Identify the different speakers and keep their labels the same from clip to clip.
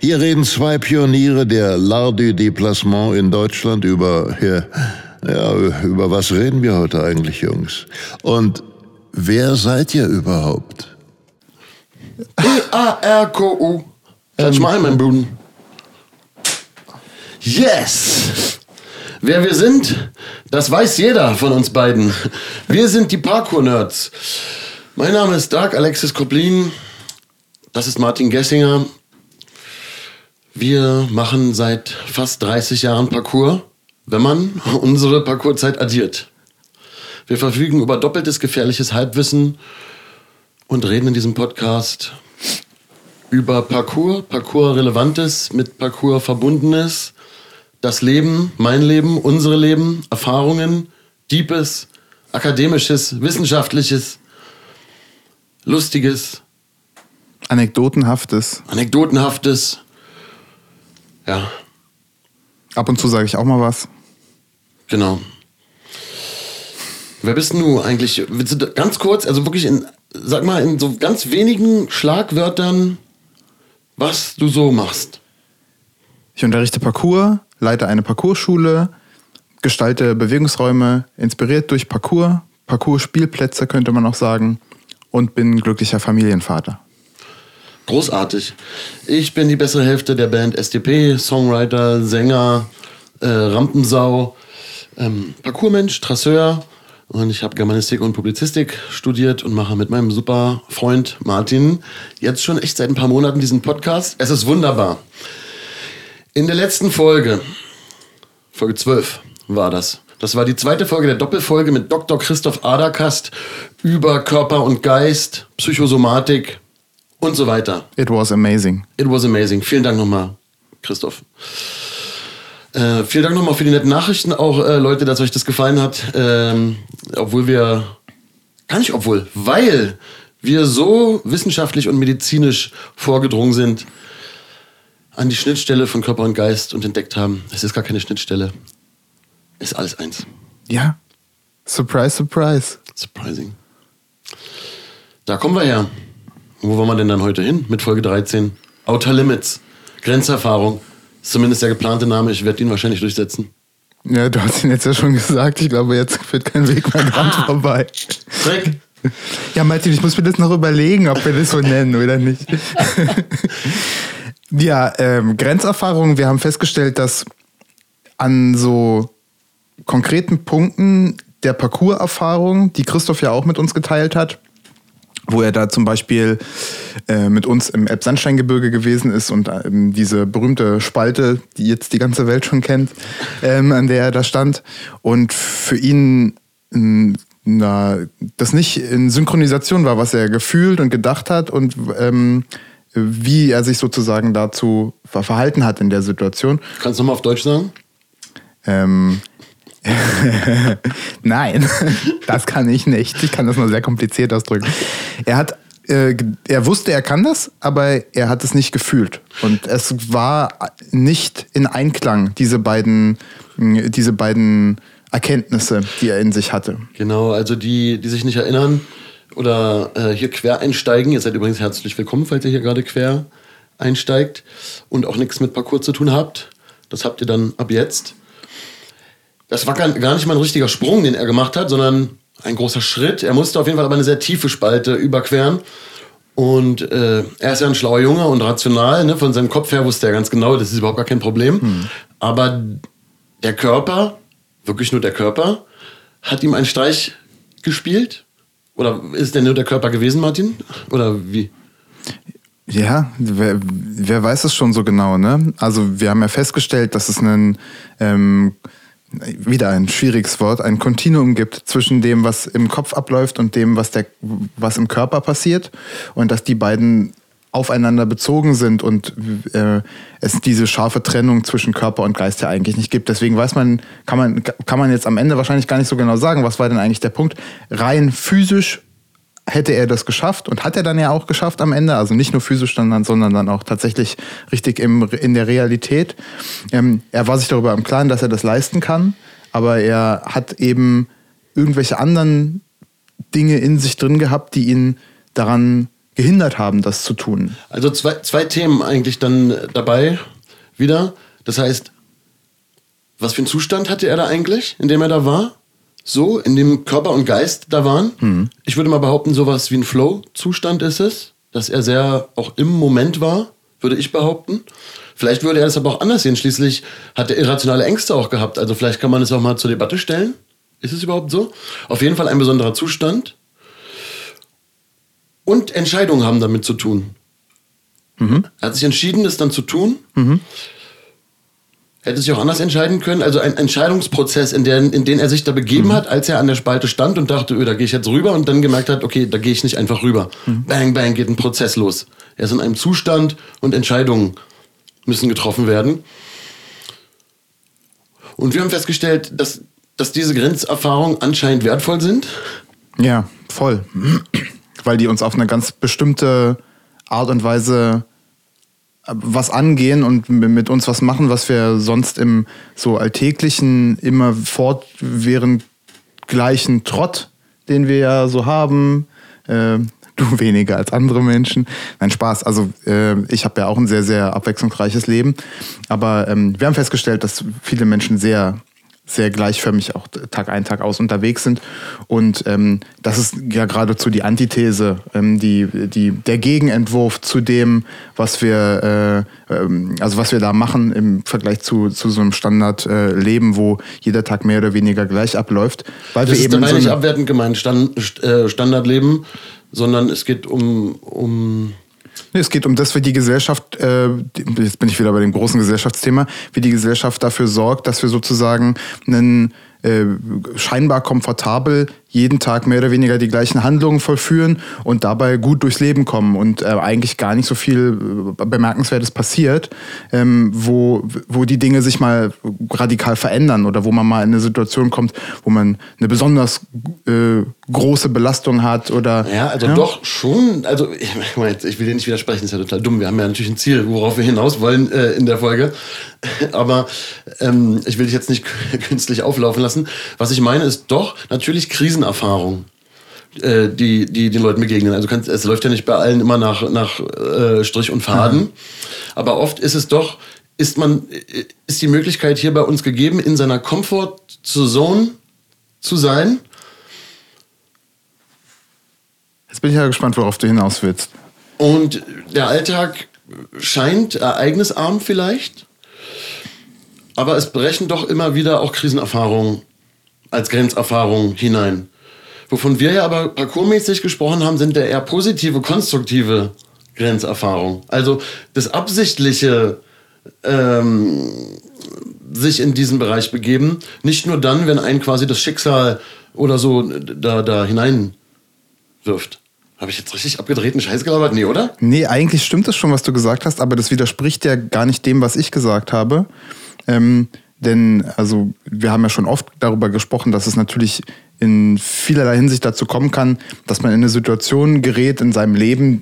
Speaker 1: Hier reden zwei Pioniere der L'Art du Déplacement in Deutschland über, ja, ja, über was reden wir heute eigentlich, Jungs? Und wer seid ihr überhaupt?
Speaker 2: E-A-R-K-U. Touch mine, mein Bruder. Yes! Wer wir sind, das weiß jeder von uns beiden. Wir sind die Parkour-Nerds. Mein Name ist Dark Alexis Koblin. Das ist Martin Gessinger. Wir machen seit fast 30 Jahren Parkour, wenn man unsere Parkourzeit addiert. Wir verfügen über doppeltes gefährliches Halbwissen und reden in diesem Podcast über Parkour, Parkour-Relevantes, mit Parkour Verbundenes, das Leben, mein Leben, unsere Leben, Erfahrungen, Deepes, Akademisches, Wissenschaftliches, Lustiges,
Speaker 3: Anekdotenhaftes.
Speaker 2: Anekdotenhaftes. Ja,
Speaker 3: Ab und zu sage ich auch mal was.
Speaker 2: genau. Wer bist du eigentlich? Willst du ganz kurz, also wirklich in, sag mal, in so ganz wenigen Schlagwörtern, was du so machst?
Speaker 3: Ich unterrichte Parkour, leite eine Parkourschule, gestalte Bewegungsräume, inspiriert durch Parkour, Parkour-Spielplätze könnte man auch sagen und bin glücklicher Familienvater.
Speaker 2: Großartig. Ich bin die bessere Hälfte der Band SDP, Songwriter, Sänger, äh, Rampensau, ähm, Parkourmensch, Trasseur. Und ich habe Germanistik und Publizistik studiert und mache mit meinem super Freund Martin jetzt schon echt seit ein paar Monaten diesen Podcast. Es ist wunderbar. In der letzten Folge, Folge 12 war das. Das war die zweite Folge der Doppelfolge mit Dr. Christoph Aderkast über Körper und Geist, Psychosomatik und so weiter.
Speaker 3: It was amazing.
Speaker 2: It was amazing. Vielen Dank nochmal, Christoph. Äh, vielen Dank nochmal für die netten Nachrichten. Auch äh, Leute, dass euch das gefallen hat. Ähm, obwohl wir, gar nicht obwohl, weil wir so wissenschaftlich und medizinisch vorgedrungen sind an die Schnittstelle von Körper und Geist und entdeckt haben, es ist gar keine Schnittstelle. Es ist alles eins.
Speaker 3: Ja. Surprise, surprise.
Speaker 2: Surprising. Da kommen wir her. Wo wollen wir denn dann heute hin mit Folge 13? Outer Limits. Grenzerfahrung. Ist zumindest der geplante Name. Ich werde ihn wahrscheinlich durchsetzen.
Speaker 3: Ja, du hast ihn jetzt ja schon gesagt. Ich glaube, jetzt führt kein Weg mehr dran vorbei.
Speaker 2: Dreck.
Speaker 3: Ja, Martin, ich muss mir das noch überlegen, ob wir das so nennen oder nicht. ja, ähm, Grenzerfahrungen. Wir haben festgestellt, dass an so konkreten Punkten der Parcours-Erfahrung, die Christoph ja auch mit uns geteilt hat, wo er da zum Beispiel äh, mit uns im Elbsandsteingebirge gewesen ist und ähm, diese berühmte Spalte, die jetzt die ganze Welt schon kennt, ähm, an der er da stand. Und für ihn ähm, na, das nicht in Synchronisation war, was er gefühlt und gedacht hat und ähm, wie er sich sozusagen dazu ver- verhalten hat in der Situation.
Speaker 2: Kannst du nochmal auf Deutsch sagen?
Speaker 3: Ähm, Nein, das kann ich nicht. Ich kann das nur sehr kompliziert ausdrücken. Er hat, äh, er wusste, er kann das, aber er hat es nicht gefühlt. Und es war nicht in Einklang, diese beiden, mh, diese beiden Erkenntnisse, die er in sich hatte.
Speaker 2: Genau, also die, die sich nicht erinnern oder äh, hier quer einsteigen. Ihr seid übrigens herzlich willkommen, falls ihr hier gerade quer einsteigt und auch nichts mit Parcours zu tun habt. Das habt ihr dann ab jetzt. Das war gar nicht mal ein richtiger Sprung, den er gemacht hat, sondern ein großer Schritt. Er musste auf jeden Fall aber eine sehr tiefe Spalte überqueren. Und äh, er ist ja ein schlauer Junge und rational. Ne? Von seinem Kopf her wusste er ganz genau, das ist überhaupt gar kein Problem. Aber der Körper, wirklich nur der Körper, hat ihm einen Streich gespielt. Oder ist denn nur der Körper gewesen, Martin? Oder wie?
Speaker 3: Ja, wer, wer weiß es schon so genau, ne? Also wir haben ja festgestellt, dass es einen ähm, wieder ein schwieriges Wort, ein Kontinuum gibt zwischen dem, was im Kopf abläuft und dem, was der, was im Körper passiert, und dass die beiden aufeinander bezogen sind und äh, es diese scharfe Trennung zwischen Körper und Geist ja eigentlich nicht gibt. Deswegen weiß man, kann man, kann man jetzt am Ende wahrscheinlich gar nicht so genau sagen, was war denn eigentlich der Punkt. Rein physisch hätte er das geschafft und hat er dann ja auch geschafft am Ende, also nicht nur physisch, sondern, sondern dann auch tatsächlich richtig im, in der Realität. Ähm, er war sich darüber im Klaren, dass er das leisten kann, aber er hat eben irgendwelche anderen Dinge in sich drin gehabt, die ihn daran gehindert haben, das zu tun.
Speaker 2: Also zwei, zwei Themen eigentlich dann dabei wieder. Das heißt, was für einen Zustand hatte er da eigentlich, in dem er da war? So, in dem Körper und Geist da waren.
Speaker 3: Mhm.
Speaker 2: Ich würde mal behaupten, sowas wie ein Flow-Zustand ist es, dass er sehr auch im Moment war, würde ich behaupten. Vielleicht würde er das aber auch anders sehen. Schließlich hat er irrationale Ängste auch gehabt. Also vielleicht kann man es auch mal zur Debatte stellen. Ist es überhaupt so? Auf jeden Fall ein besonderer Zustand. Und Entscheidungen haben damit zu tun.
Speaker 3: Mhm.
Speaker 2: Er hat sich entschieden, das dann zu tun. Hätte sich auch anders entscheiden können. Also ein Entscheidungsprozess, in, der, in den er sich da begeben hat, als er an der Spalte stand und dachte, öh, da gehe ich jetzt rüber und dann gemerkt hat, okay, da gehe ich nicht einfach rüber. Bang, bang, geht ein Prozess los. Er ist in einem Zustand und Entscheidungen müssen getroffen werden. Und wir haben festgestellt, dass, dass diese Grenzerfahrungen anscheinend wertvoll sind.
Speaker 3: Ja, voll. Weil die uns auf eine ganz bestimmte Art und Weise was angehen und mit uns was machen, was wir sonst im so alltäglichen, immer fortwährend gleichen Trott, den wir ja so haben, äh, du weniger als andere Menschen. Nein, Spaß. Also äh, ich habe ja auch ein sehr, sehr abwechslungsreiches Leben. Aber ähm, wir haben festgestellt, dass viele Menschen sehr sehr gleichförmig auch Tag ein, Tag aus unterwegs sind. Und ähm, das ist ja geradezu die Antithese, ähm, die, die, der Gegenentwurf zu dem, was wir, äh, ähm, also was wir da machen im Vergleich zu, zu so einem Standardleben, äh, wo jeder Tag mehr oder weniger gleich abläuft. Weil
Speaker 2: Das
Speaker 3: wir
Speaker 2: ist
Speaker 3: eben
Speaker 2: dabei
Speaker 3: so
Speaker 2: nicht abwertend gemeint, Stand, St- äh, Standardleben, sondern es geht um, um
Speaker 3: Es geht um das, wie die Gesellschaft, äh, jetzt bin ich wieder bei dem großen Gesellschaftsthema, wie die Gesellschaft dafür sorgt, dass wir sozusagen einen äh, scheinbar komfortabel jeden Tag mehr oder weniger die gleichen Handlungen vollführen und dabei gut durchs Leben kommen und äh, eigentlich gar nicht so viel äh, Bemerkenswertes passiert, ähm, wo, wo die Dinge sich mal radikal verändern oder wo man mal in eine Situation kommt, wo man eine besonders äh, große Belastung hat oder
Speaker 2: Ja, also doch schon. Also ich, meine, ich will dir nicht widersprechen, ist ja total dumm. Wir haben ja natürlich ein Ziel, worauf wir hinaus wollen äh, in der Folge. Aber ähm, ich will dich jetzt nicht künstlich auflaufen lassen. Was ich meine, ist doch natürlich Krisenerfahrung, äh, die, die den Leuten begegnen. Also kannst, es läuft ja nicht bei allen immer nach, nach äh, Strich und Faden. Aber oft ist es doch, ist man, äh, ist die Möglichkeit hier bei uns gegeben, in seiner Comfort-Zone zu sein.
Speaker 3: Jetzt bin ich ja gespannt, worauf du hinaus willst.
Speaker 2: Und der Alltag scheint ereignisarm vielleicht, aber es brechen doch immer wieder auch Krisenerfahrungen als Grenzerfahrungen hinein. Wovon wir ja aber parkourmäßig gesprochen haben, sind der eher positive, konstruktive Grenzerfahrung. Also das absichtliche ähm, sich in diesen Bereich begeben, nicht nur dann, wenn einen quasi das Schicksal oder so da, da hineinwirft. Habe ich jetzt richtig abgedrehten Scheiß gelabert? Nee, oder?
Speaker 3: Nee, eigentlich stimmt es schon, was du gesagt hast, aber das widerspricht ja gar nicht dem, was ich gesagt habe. Ähm, denn, also, wir haben ja schon oft darüber gesprochen, dass es natürlich in vielerlei Hinsicht dazu kommen kann, dass man in eine Situation gerät in seinem Leben,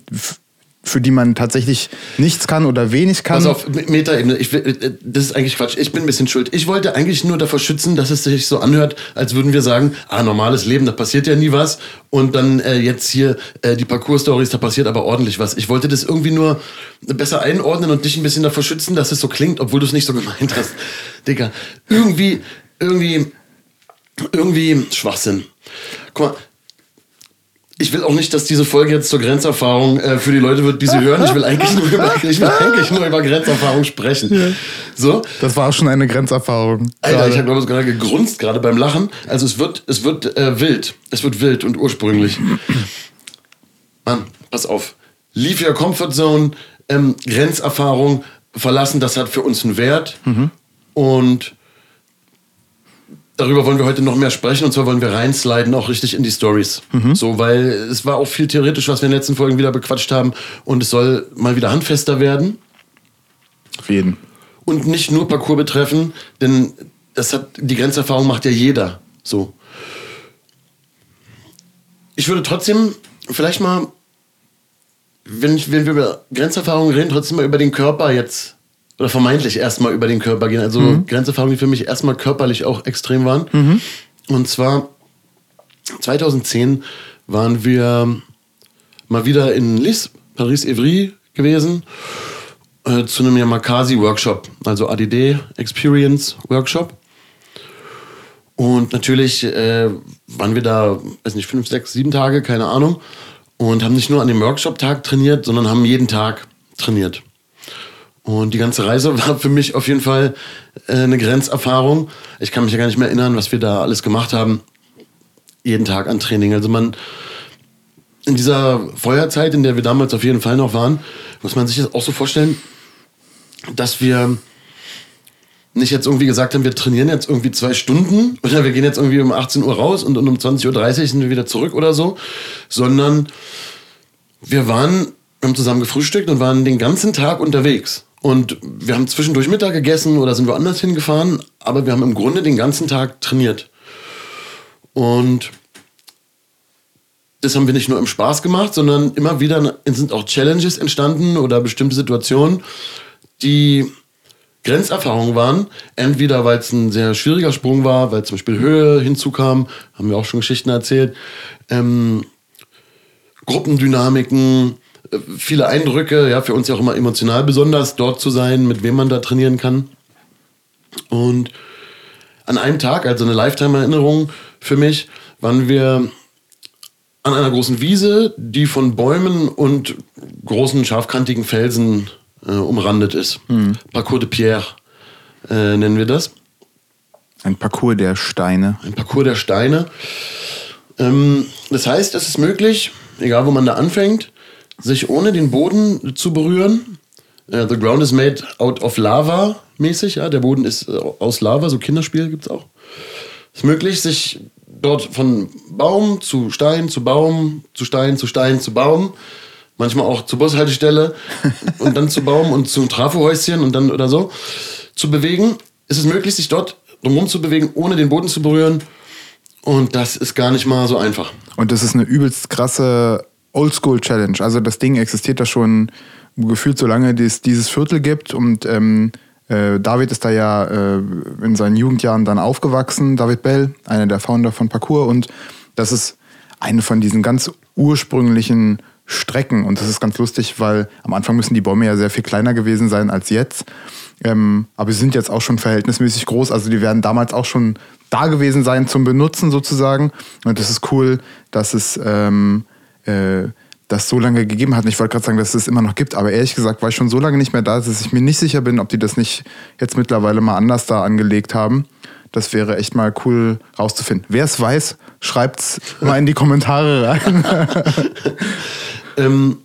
Speaker 3: für die man tatsächlich nichts kann oder wenig kann.
Speaker 2: Pass auf, Me- Metaebene, äh, das ist eigentlich Quatsch. Ich bin ein bisschen schuld. Ich wollte eigentlich nur davor schützen, dass es sich so anhört, als würden wir sagen, ah, normales Leben, da passiert ja nie was. Und dann äh, jetzt hier äh, die Parcours-Stories, da passiert aber ordentlich was. Ich wollte das irgendwie nur besser einordnen und dich ein bisschen davor schützen, dass es so klingt, obwohl du es nicht so gemeint hast. Digga, irgendwie, irgendwie, irgendwie Schwachsinn. Guck mal, ich will auch nicht, dass diese Folge jetzt zur Grenzerfahrung äh, für die Leute wird, die sie hören. Ich will eigentlich nur über, ich will eigentlich nur über Grenzerfahrung sprechen. So.
Speaker 3: das war auch schon eine Grenzerfahrung.
Speaker 2: Alter,
Speaker 3: Gerade.
Speaker 2: ich habe glaube ich gerade gegrunzt gerade beim Lachen. Also es wird, es wird äh, wild. Es wird wild und ursprünglich. Mann, pass auf. Leave your comfort zone, ähm, Grenzerfahrung verlassen, das hat für uns einen Wert. Und darüber wollen wir heute noch mehr sprechen und zwar wollen wir reinsliden auch richtig in die Stories. So, weil es war auch viel theoretisch, was wir in den letzten Folgen wieder bequatscht haben und es soll mal wieder handfester werden
Speaker 3: Auf jeden.
Speaker 2: und nicht nur Parcours betreffen, denn das hat die Grenzerfahrung macht ja jeder. So. Ich würde trotzdem vielleicht mal, wenn, ich, wenn wir über Grenzerfahrungen reden, trotzdem mal über den Körper jetzt oder vermeintlich erstmal über den Körper gehen. Also Grenzerfahrungen, die für mich erstmal körperlich auch extrem waren. Und zwar 2010 waren wir mal wieder in Lis, Paris-Evry gewesen, äh, zu einem Yamakasi-Workshop, also ADD Experience Workshop. Und natürlich äh, waren wir da, weiß nicht, fünf, sechs, sieben Tage, keine Ahnung. Und haben nicht nur an dem Workshop-Tag trainiert, sondern haben jeden Tag trainiert. Und die ganze Reise war für mich auf jeden Fall äh, eine Grenzerfahrung. Ich kann mich ja gar nicht mehr erinnern, was wir da alles gemacht haben. Jeden Tag an Training. Also man, in dieser Feuerzeit, in der wir damals auf jeden Fall noch waren, muss man sich das auch so vorstellen, dass wir nicht jetzt irgendwie gesagt haben, wir trainieren jetzt irgendwie zwei Stunden oder wir gehen jetzt irgendwie um 18 Uhr raus und, um 20.30 Uhr sind wir wieder zurück oder so, sondern wir waren, wir haben zusammen gefrühstückt und waren den ganzen Tag unterwegs. Und wir haben zwischendurch Mittag gegessen oder sind woanders hingefahren, aber wir haben im Grunde den ganzen Tag trainiert. Und das haben wir nicht nur im Spaß gemacht, sondern immer wieder sind auch Challenges entstanden oder bestimmte Situationen, die Grenzerfahrungen waren. Entweder weil es ein sehr schwieriger Sprung war, weil zum Beispiel Höhe hinzukam, haben wir auch schon Geschichten erzählt, ähm, Gruppendynamiken, viele Eindrücke, ja, für uns ja auch immer emotional besonders, dort zu sein, mit wem man da trainieren kann. Und an einem Tag, also eine Lifetime-Erinnerung für mich, waren wir an einer großen Wiese, die von Bäumen und großen scharfkantigen Felsen äh, umrandet ist. Parcours de Pierre äh, nennen wir das.
Speaker 3: Ein Parcours der Steine.
Speaker 2: Ein Parcours der Steine. Ähm, das heißt, es ist möglich, egal wo man da anfängt, sich ohne den Boden zu berühren. Äh, the ground is made out of lava mäßig, ja. Der Boden ist äh, aus Lava, so Kinderspiele gibt es auch. Es ist möglich, sich dort von Baum zu Stein zu Baum zu Stein zu Stein zu Baum, manchmal auch zur Bushaltestelle und dann zu Baum und zum Trafohäuschen und dann oder so zu bewegen. Es ist möglich, sich dort drumherum zu bewegen, ohne den Boden zu berühren. Und das ist gar nicht mal so einfach.
Speaker 3: Und das ist eine übelst krasse Oldschool-Challenge. Also das Ding existiert da schon gefühlt so lange, es dieses Viertel gibt. Und ähm, äh, David ist da ja äh, in seinen Jugendjahren dann aufgewachsen. David Bell, einer der Founder von Parkour. Und das ist eine von diesen ganz ursprünglichen Strecken. Und das ist ganz lustig, weil am Anfang müssen die Bäume ja sehr viel kleiner gewesen sein als jetzt. Ähm, aber sie sind jetzt auch schon verhältnismäßig groß. Also die werden damals auch schon da gewesen sein zum Benutzen sozusagen. Und das ist cool, dass es ähm, äh, das so lange gegeben hat. Und ich wollte gerade sagen, dass es immer noch gibt. Aber ehrlich gesagt war ich schon so lange nicht mehr da, dass ich mir nicht sicher bin, ob die das nicht jetzt mittlerweile mal anders da angelegt haben. Das wäre echt mal cool rauszufinden. Wer es weiß, schreibt's mal in die Kommentare rein.
Speaker 2: Ähm,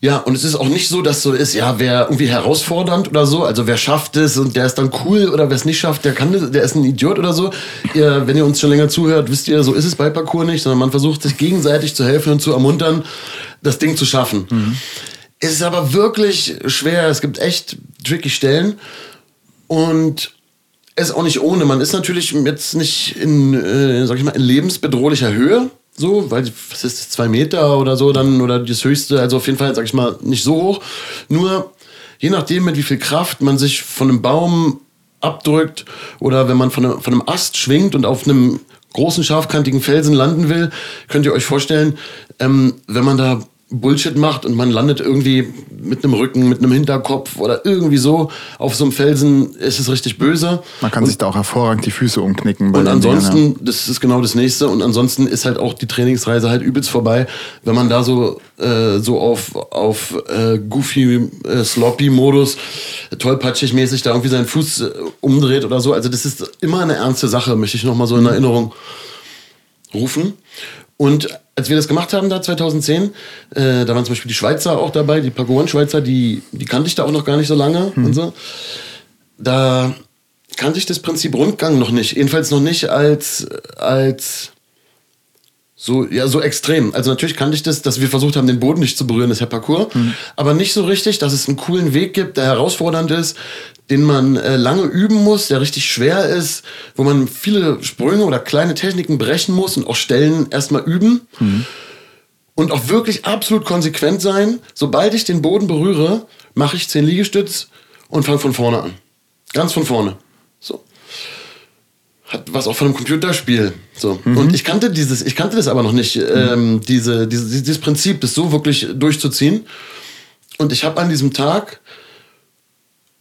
Speaker 2: ja, und es ist auch nicht so, dass so ist, ja, wer irgendwie herausfordernd oder so, also wer schafft es und der ist dann cool oder wer es nicht schafft, der kann das, der ist ein Idiot oder so. Ihr, wenn ihr uns schon länger zuhört, wisst ihr, so ist es bei Parcours nicht, sondern man versucht sich gegenseitig zu helfen und zu ermuntern, das Ding zu schaffen. Es ist aber wirklich schwer, es gibt echt tricky Stellen und es ist auch nicht ohne. Man ist natürlich jetzt nicht in, äh, sag ich mal, in lebensbedrohlicher Höhe. So, weil, was ist das, zwei Meter oder so dann, oder das höchste, also auf jeden Fall, sag ich mal, nicht so hoch. Nur, je nachdem, mit wie viel Kraft man sich von einem Baum abdrückt oder wenn man von einem, von einem Ast schwingt und auf einem großen, scharfkantigen Felsen landen will, könnt ihr euch vorstellen, ähm, wenn man da Bullshit macht und man landet irgendwie mit einem Rücken, mit einem Hinterkopf oder irgendwie so auf so einem Felsen, ist es richtig böse.
Speaker 3: Man kann sich da auch hervorragend die Füße umknicken.
Speaker 2: Und ansonsten, das ist genau das nächste. Und ansonsten ist halt auch die Trainingsreise halt übelst vorbei, wenn man da so, äh, so auf, auf äh, goofy, äh, sloppy Modus, tollpatschig mäßig da irgendwie seinen Fuß äh, umdreht oder so. Also das ist immer eine ernste Sache, möchte ich nochmal so in Erinnerung rufen. Und als wir das gemacht haben da 2010, äh, da waren zum Beispiel die Schweizer auch dabei, die Pagoan-Schweizer, die, die kannte ich da auch noch gar nicht so lange und so. Da kannte ich das Prinzip Rundgang noch nicht. Jedenfalls noch nicht als, als so, ja, so extrem. Also natürlich kannte ich das, dass wir versucht haben, den Boden nicht zu berühren, das ist ja Parcours. Mhm. Aber nicht so richtig, dass es einen coolen Weg gibt, der herausfordernd ist, den man äh, lange üben muss, der richtig schwer ist, wo man viele Sprünge oder kleine Techniken brechen muss und auch Stellen erstmal üben. Mhm. Und auch wirklich absolut konsequent sein. Sobald ich den Boden berühre, mache ich 10 Liegestütz und fange von vorne an. Ganz von vorne. So hat was auch von einem Computerspiel. So. Mhm. Und ich kannte dieses, ich kannte das aber noch nicht, ähm, diese, diese, dieses Prinzip, das so wirklich durchzuziehen. Und ich habe an diesem Tag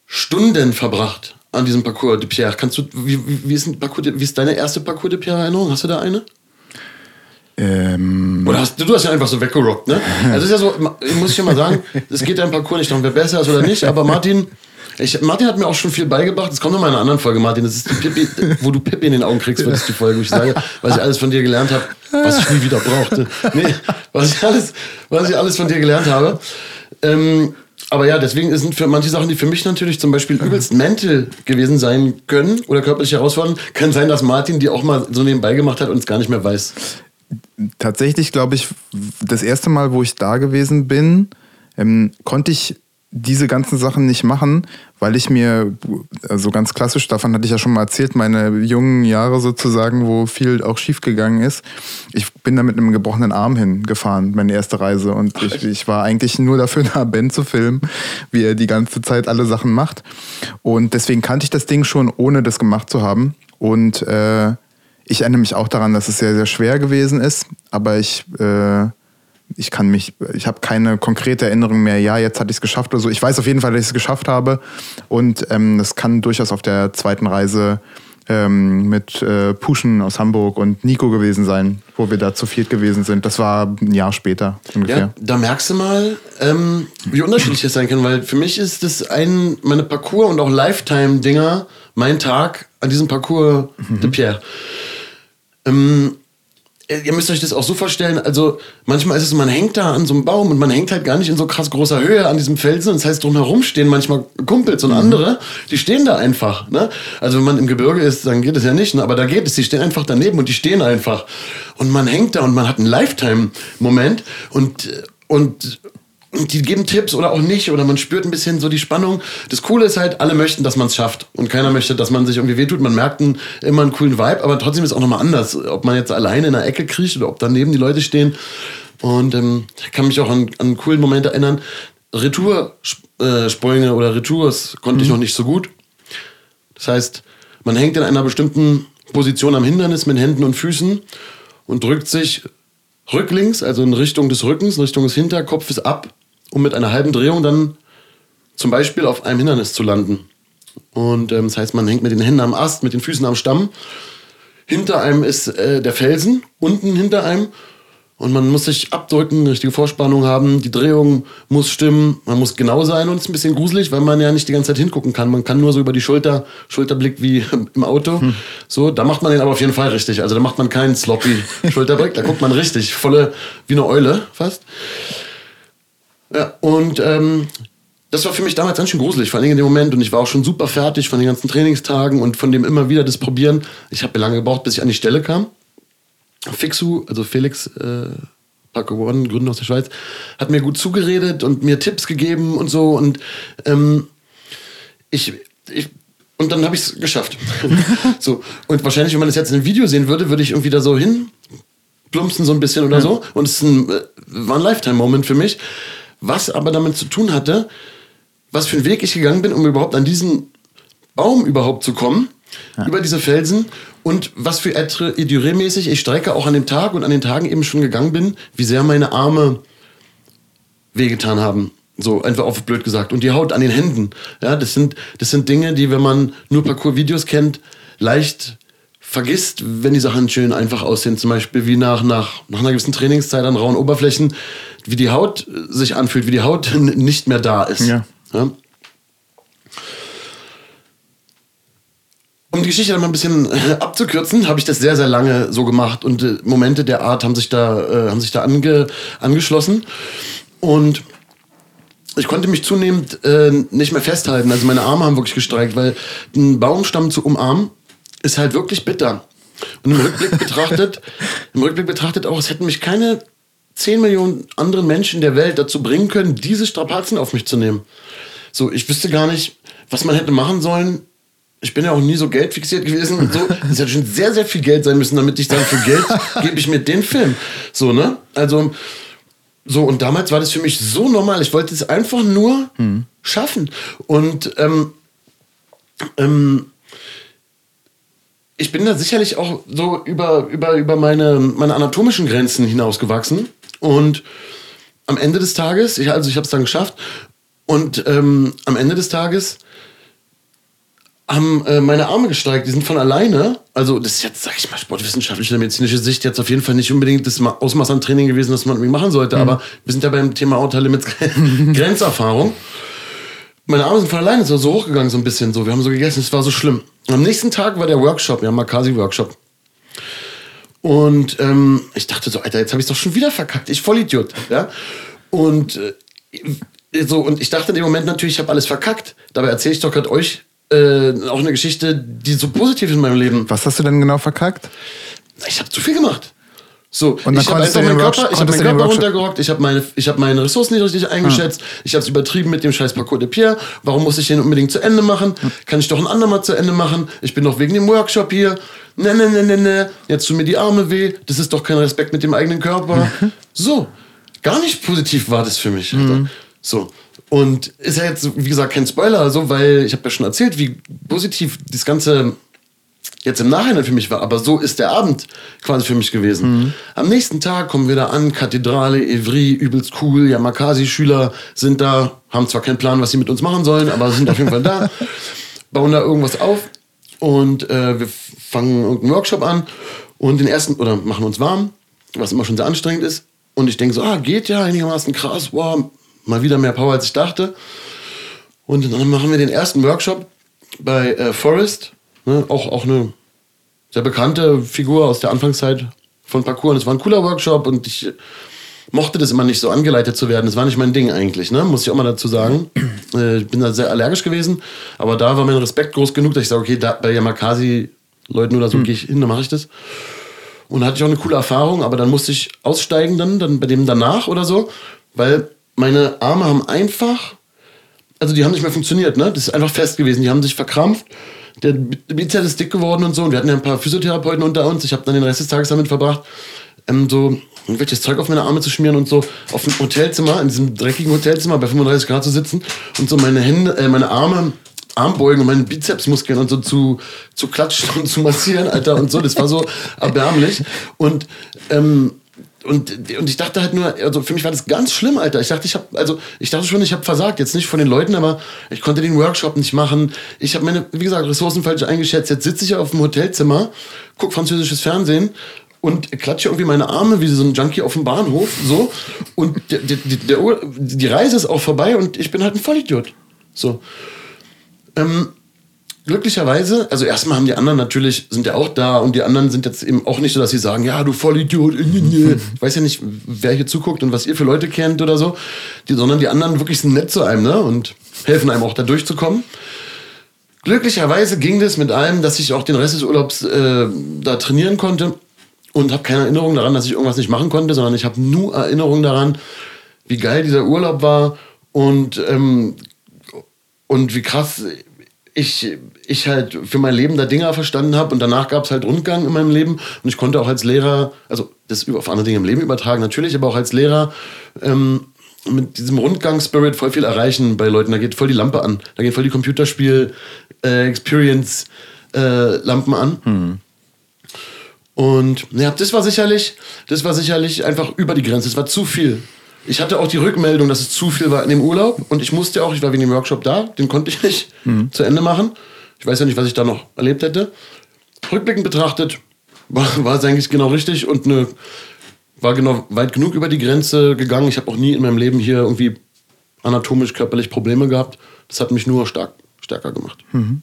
Speaker 2: Stunden verbracht an diesem Parcours de Pierre. Kannst du, wie, wie, ist, ein Parcours de, wie ist deine erste Parcours de Pierre-Erinnerung? Hast du da eine? Ähm. Oder hast du, hast ja einfach so weggerockt, ne? Also ist ja so, muss ich ja mal sagen, es geht ja im Parcours nicht darum, wer besser ist oder nicht, aber Martin ich, Martin hat mir auch schon viel beigebracht. Es kommt noch mal in einer anderen Folge, Martin. Das ist die Pippi, wo du Pippi in den Augen kriegst, das ist die Folge, wo ich sage, was ich alles von dir gelernt habe, was ich nie wieder brauchte. Nee, was ich alles, was ich alles von dir gelernt habe. Ähm, aber ja, deswegen sind für manche Sachen, die für mich natürlich zum Beispiel übelst mental gewesen sein können oder körperlich herausfordernd, kann sein, dass Martin die auch mal so nebenbei gemacht hat und es gar nicht mehr weiß.
Speaker 3: Tatsächlich glaube ich, das erste Mal, wo ich da gewesen bin, ähm, konnte ich diese ganzen Sachen nicht machen, weil ich mir, also ganz klassisch, davon hatte ich ja schon mal erzählt, meine jungen Jahre sozusagen, wo viel auch schiefgegangen ist. Ich bin da mit einem gebrochenen Arm hingefahren, meine erste Reise. Und ich, ich war eigentlich nur dafür da, Ben zu filmen, wie er die ganze Zeit alle Sachen macht. Und deswegen kannte ich das Ding schon, ohne das gemacht zu haben. Und äh, ich erinnere mich auch daran, dass es sehr, sehr schwer gewesen ist. Aber ich äh, ich kann mich, ich habe keine konkrete Erinnerung mehr, ja, jetzt hatte ich es geschafft oder so. Ich weiß auf jeden Fall, dass ich es geschafft habe. Und ähm, das kann durchaus auf der zweiten Reise ähm, mit äh, Puschen aus Hamburg und Nico gewesen sein, wo wir da zu viert gewesen sind. Das war ein Jahr später ungefähr.
Speaker 2: Ja, da merkst du mal, ähm, wie unterschiedlich das sein kann, weil für mich ist das ein, meine Parcours und auch Lifetime-Dinger, mein Tag an diesem Parcours mhm. de Pierre. Ähm, ihr müsst euch das auch so vorstellen, also manchmal ist es, man hängt da an so einem Baum und man hängt halt gar nicht in so krass großer Höhe an diesem Felsen. Das heißt, drumherum stehen manchmal Kumpels und mhm. andere, die stehen da einfach. Ne? Also wenn man im Gebirge ist, dann geht es ja nicht, ne? aber da geht es, die stehen einfach daneben und die stehen einfach. Und man hängt da und man hat einen Lifetime-Moment und, und die geben Tipps oder auch nicht oder man spürt ein bisschen so die Spannung. Das Coole ist halt, alle möchten, dass man es schafft und keiner möchte, dass man sich irgendwie wehtut. Man merkt einen, immer einen coolen Vibe, aber trotzdem ist es auch nochmal anders, ob man jetzt alleine in der Ecke kriecht oder ob daneben die Leute stehen. Und ähm, ich kann mich auch an, an einen coolen Moment erinnern. Retoursprünge oder Retours konnte mhm. ich noch nicht so gut. Das heißt, man hängt in einer bestimmten Position am Hindernis mit Händen und Füßen und drückt sich rücklings, also in Richtung des Rückens, in Richtung des Hinterkopfes ab um mit einer halben Drehung dann zum Beispiel auf einem Hindernis zu landen. Und ähm, das heißt, man hängt mit den Händen am Ast, mit den Füßen am Stamm. Hinter einem ist äh, der Felsen, unten hinter einem. Und man muss sich abdrücken, eine richtige Vorspannung haben, die Drehung muss stimmen, man muss genau sein und es ist ein bisschen gruselig, weil man ja nicht die ganze Zeit hingucken kann. Man kann nur so über die Schulter, Schulterblick wie im Auto. Hm. So, da macht man den aber auf jeden Fall richtig. Also da macht man keinen sloppy Schulterblick, da guckt man richtig, volle, wie eine Eule fast. Ja, und ähm, das war für mich damals ganz schön gruselig, vor allem in dem Moment. Und ich war auch schon super fertig von den ganzen Trainingstagen und von dem immer wieder das Probieren. Ich habe lange gebraucht, bis ich an die Stelle kam. Fixu, also Felix äh, Paco One, Gründer aus der Schweiz, hat mir gut zugeredet und mir Tipps gegeben und so. Und ähm, ich, ich und dann habe ich es geschafft. so. Und wahrscheinlich, wenn man das jetzt in einem Video sehen würde, würde ich irgendwie da so hin plumpsen so ein bisschen oder ja. so. Und es ein, äh, war ein Lifetime-Moment für mich was aber damit zu tun hatte, was für einen Weg ich gegangen bin, um überhaupt an diesen Baum überhaupt zu kommen, ja. über diese Felsen und was für Iduré-mäßig ich strecke auch an dem Tag und an den Tagen eben schon gegangen bin, wie sehr meine Arme wehgetan haben. So, einfach auf blöd gesagt. Und die Haut an den Händen. Ja, das sind, das sind Dinge, die, wenn man nur Parcours-Videos kennt, leicht vergisst, wenn die Sachen schön einfach aussehen. Zum Beispiel wie nach, nach, nach einer gewissen Trainingszeit an rauen Oberflächen wie die Haut sich anfühlt, wie die Haut nicht mehr da ist. Ja. ja? Um die Geschichte dann mal ein bisschen äh, abzukürzen, habe ich das sehr, sehr lange so gemacht und äh, Momente der Art haben sich da, äh, haben sich da ange, angeschlossen. Und ich konnte mich zunehmend äh, nicht mehr festhalten. Also meine Arme haben wirklich gestreikt, weil einen Baumstamm zu umarmen ist halt wirklich bitter. Und im Rückblick betrachtet, im Rückblick betrachtet auch, es hätten mich keine 10 Millionen anderen Menschen der Welt dazu bringen können, diese Strapazen auf mich zu nehmen. So, ich wüsste gar nicht, was man hätte machen sollen. Ich bin ja auch nie so geldfixiert gewesen und so. Es hätte schon sehr, sehr viel Geld sein müssen, damit ich dann für Geld gebe ich mir den Film. So, ne? Also, so, und damals war das für mich so normal. Ich wollte es einfach nur hm. schaffen. Und ähm, ähm, ich bin da sicherlich auch so über, über, über meine, meine anatomischen Grenzen hinausgewachsen. Und am Ende des Tages, ich, also ich habe es dann geschafft, und ähm, am Ende des Tages haben äh, meine Arme gestreikt, die sind von alleine. Also, das ist jetzt, sag ich mal, sportwissenschaftliche, medizinische Sicht jetzt auf jeden Fall nicht unbedingt das Ausmaß an Training gewesen, das man irgendwie machen sollte. Mhm. Aber wir sind ja beim Thema Outer Limits Grenzerfahrung. Meine Arme sind von alleine so, so hochgegangen, so ein bisschen so. Wir haben so gegessen, es war so schlimm. Am nächsten Tag war der Workshop, ja, Makasi-Workshop. Und ähm, ich dachte so, Alter, jetzt habe ich doch schon wieder verkackt. Ich Vollidiot, ja. Und äh, so, und ich dachte in dem Moment natürlich, ich habe alles verkackt. Dabei erzähle ich doch gerade euch äh, auch eine Geschichte, die so positiv ist in meinem Leben.
Speaker 3: Was hast du denn genau verkackt?
Speaker 2: Ich habe zu viel gemacht. So, und ich habe einfach meinen Körper, ich hab meinen Körper runtergerockt, ich habe meine, hab meine Ressourcen nicht richtig eingeschätzt, ah. ich habe es übertrieben mit dem scheiß Parcours de Pierre. Warum muss ich den unbedingt zu Ende machen? Kann ich doch ein andermal zu Ende machen? Ich bin doch wegen dem Workshop hier. Ne, ne, ne, ne, ne. Jetzt tun mir die Arme weh. Das ist doch kein Respekt mit dem eigenen Körper. so, gar nicht positiv war das für mich. Mhm. So. Und ist ja jetzt, wie gesagt, kein Spoiler, also, weil ich habe ja schon erzählt, wie positiv das Ganze jetzt im Nachhinein für mich war. Aber so ist der Abend quasi für mich gewesen. Mhm. Am nächsten Tag kommen wir da an, Kathedrale, Evry, übelst cool, Yamakasi-Schüler sind da, haben zwar keinen Plan, was sie mit uns machen sollen, aber sind auf jeden Fall da, bauen da irgendwas auf und äh, wir fangen irgendeinen Workshop an und den ersten, oder machen uns warm, was immer schon sehr anstrengend ist. Und ich denke so, ah, geht ja einigermaßen krass, wow, mal wieder mehr Power, als ich dachte. Und dann machen wir den ersten Workshop bei äh, Forest, ne, auch, auch eine sehr bekannte Figur aus der Anfangszeit von Parkour. Und es war ein cooler Workshop und ich mochte das immer nicht so angeleitet zu werden. Das war nicht mein Ding eigentlich, ne? muss ich auch mal dazu sagen. Äh, ich bin da sehr allergisch gewesen, aber da war mein Respekt groß genug, dass ich sage, okay, da, bei Yamakasi-Leuten oder so mhm. gehe ich hin, dann mache ich das. Und da hatte ich auch eine coole Erfahrung, aber dann musste ich aussteigen dann, dann bei dem danach oder so, weil meine Arme haben einfach, also die haben nicht mehr funktioniert, ne? Das ist einfach fest gewesen. Die haben sich verkrampft. Der Bizeps ist dick geworden und so. Und wir hatten ja ein paar Physiotherapeuten unter uns. Ich habe dann den Rest des Tages damit verbracht, ähm, so irgendwelches Zeug auf meine Arme zu schmieren und so auf dem Hotelzimmer, in diesem dreckigen Hotelzimmer bei 35 Grad zu sitzen und so meine Hände, äh, meine Arme Armbeugen und meine Bizepsmuskeln und so zu, zu klatschen und zu massieren, Alter, und so. Das war so erbärmlich. Und ähm, und, und ich dachte halt nur, also für mich war das ganz schlimm, Alter. Ich dachte, ich habe, also ich dachte schon, ich habe versagt. Jetzt nicht von den Leuten, aber ich konnte den Workshop nicht machen. Ich habe meine, wie gesagt, Ressourcen falsch eingeschätzt. Jetzt sitze ich auf dem Hotelzimmer, guck französisches Fernsehen und klatsche irgendwie meine Arme wie so ein Junkie auf dem Bahnhof, so. Und der, der, der, die Reise ist auch vorbei und ich bin halt ein Vollidiot. So. Ähm, glücklicherweise, also erstmal haben die anderen natürlich, sind ja auch da und die anderen sind jetzt eben auch nicht so, dass sie sagen, ja, du Vollidiot, ich weiß ja nicht, wer hier zuguckt und was ihr für Leute kennt oder so, die, sondern die anderen wirklich sind nett zu einem, ne, und helfen einem auch da durchzukommen. Glücklicherweise ging das mit allem, dass ich auch den Rest des Urlaubs äh, da trainieren konnte und habe keine Erinnerung daran, dass ich irgendwas nicht machen konnte, sondern ich habe nur Erinnerung daran, wie geil dieser Urlaub war und ähm, und wie krass ich, ich halt für mein Leben da Dinge verstanden habe und danach gab es halt Rundgang in meinem Leben und ich konnte auch als Lehrer, also das auf andere Dinge im Leben übertragen natürlich, aber auch als Lehrer ähm, mit diesem Rundgang-Spirit voll viel erreichen bei Leuten. Da geht voll die Lampe an, da geht voll die Computerspiel-Experience-Lampen äh, an. Hm. Und ja, das war sicherlich, das war sicherlich einfach über die Grenze. Das war zu viel. Ich hatte auch die Rückmeldung, dass es zu viel war in dem Urlaub und ich musste auch, ich war wegen dem Workshop da, den konnte ich nicht mhm. zu Ende machen. Ich weiß ja nicht, was ich da noch erlebt hätte. Rückblickend betrachtet war, war es eigentlich genau richtig und eine, war genau weit genug über die Grenze gegangen. Ich habe auch nie in meinem Leben hier irgendwie anatomisch, körperlich Probleme gehabt. Das hat mich nur stark, stärker gemacht. Mhm.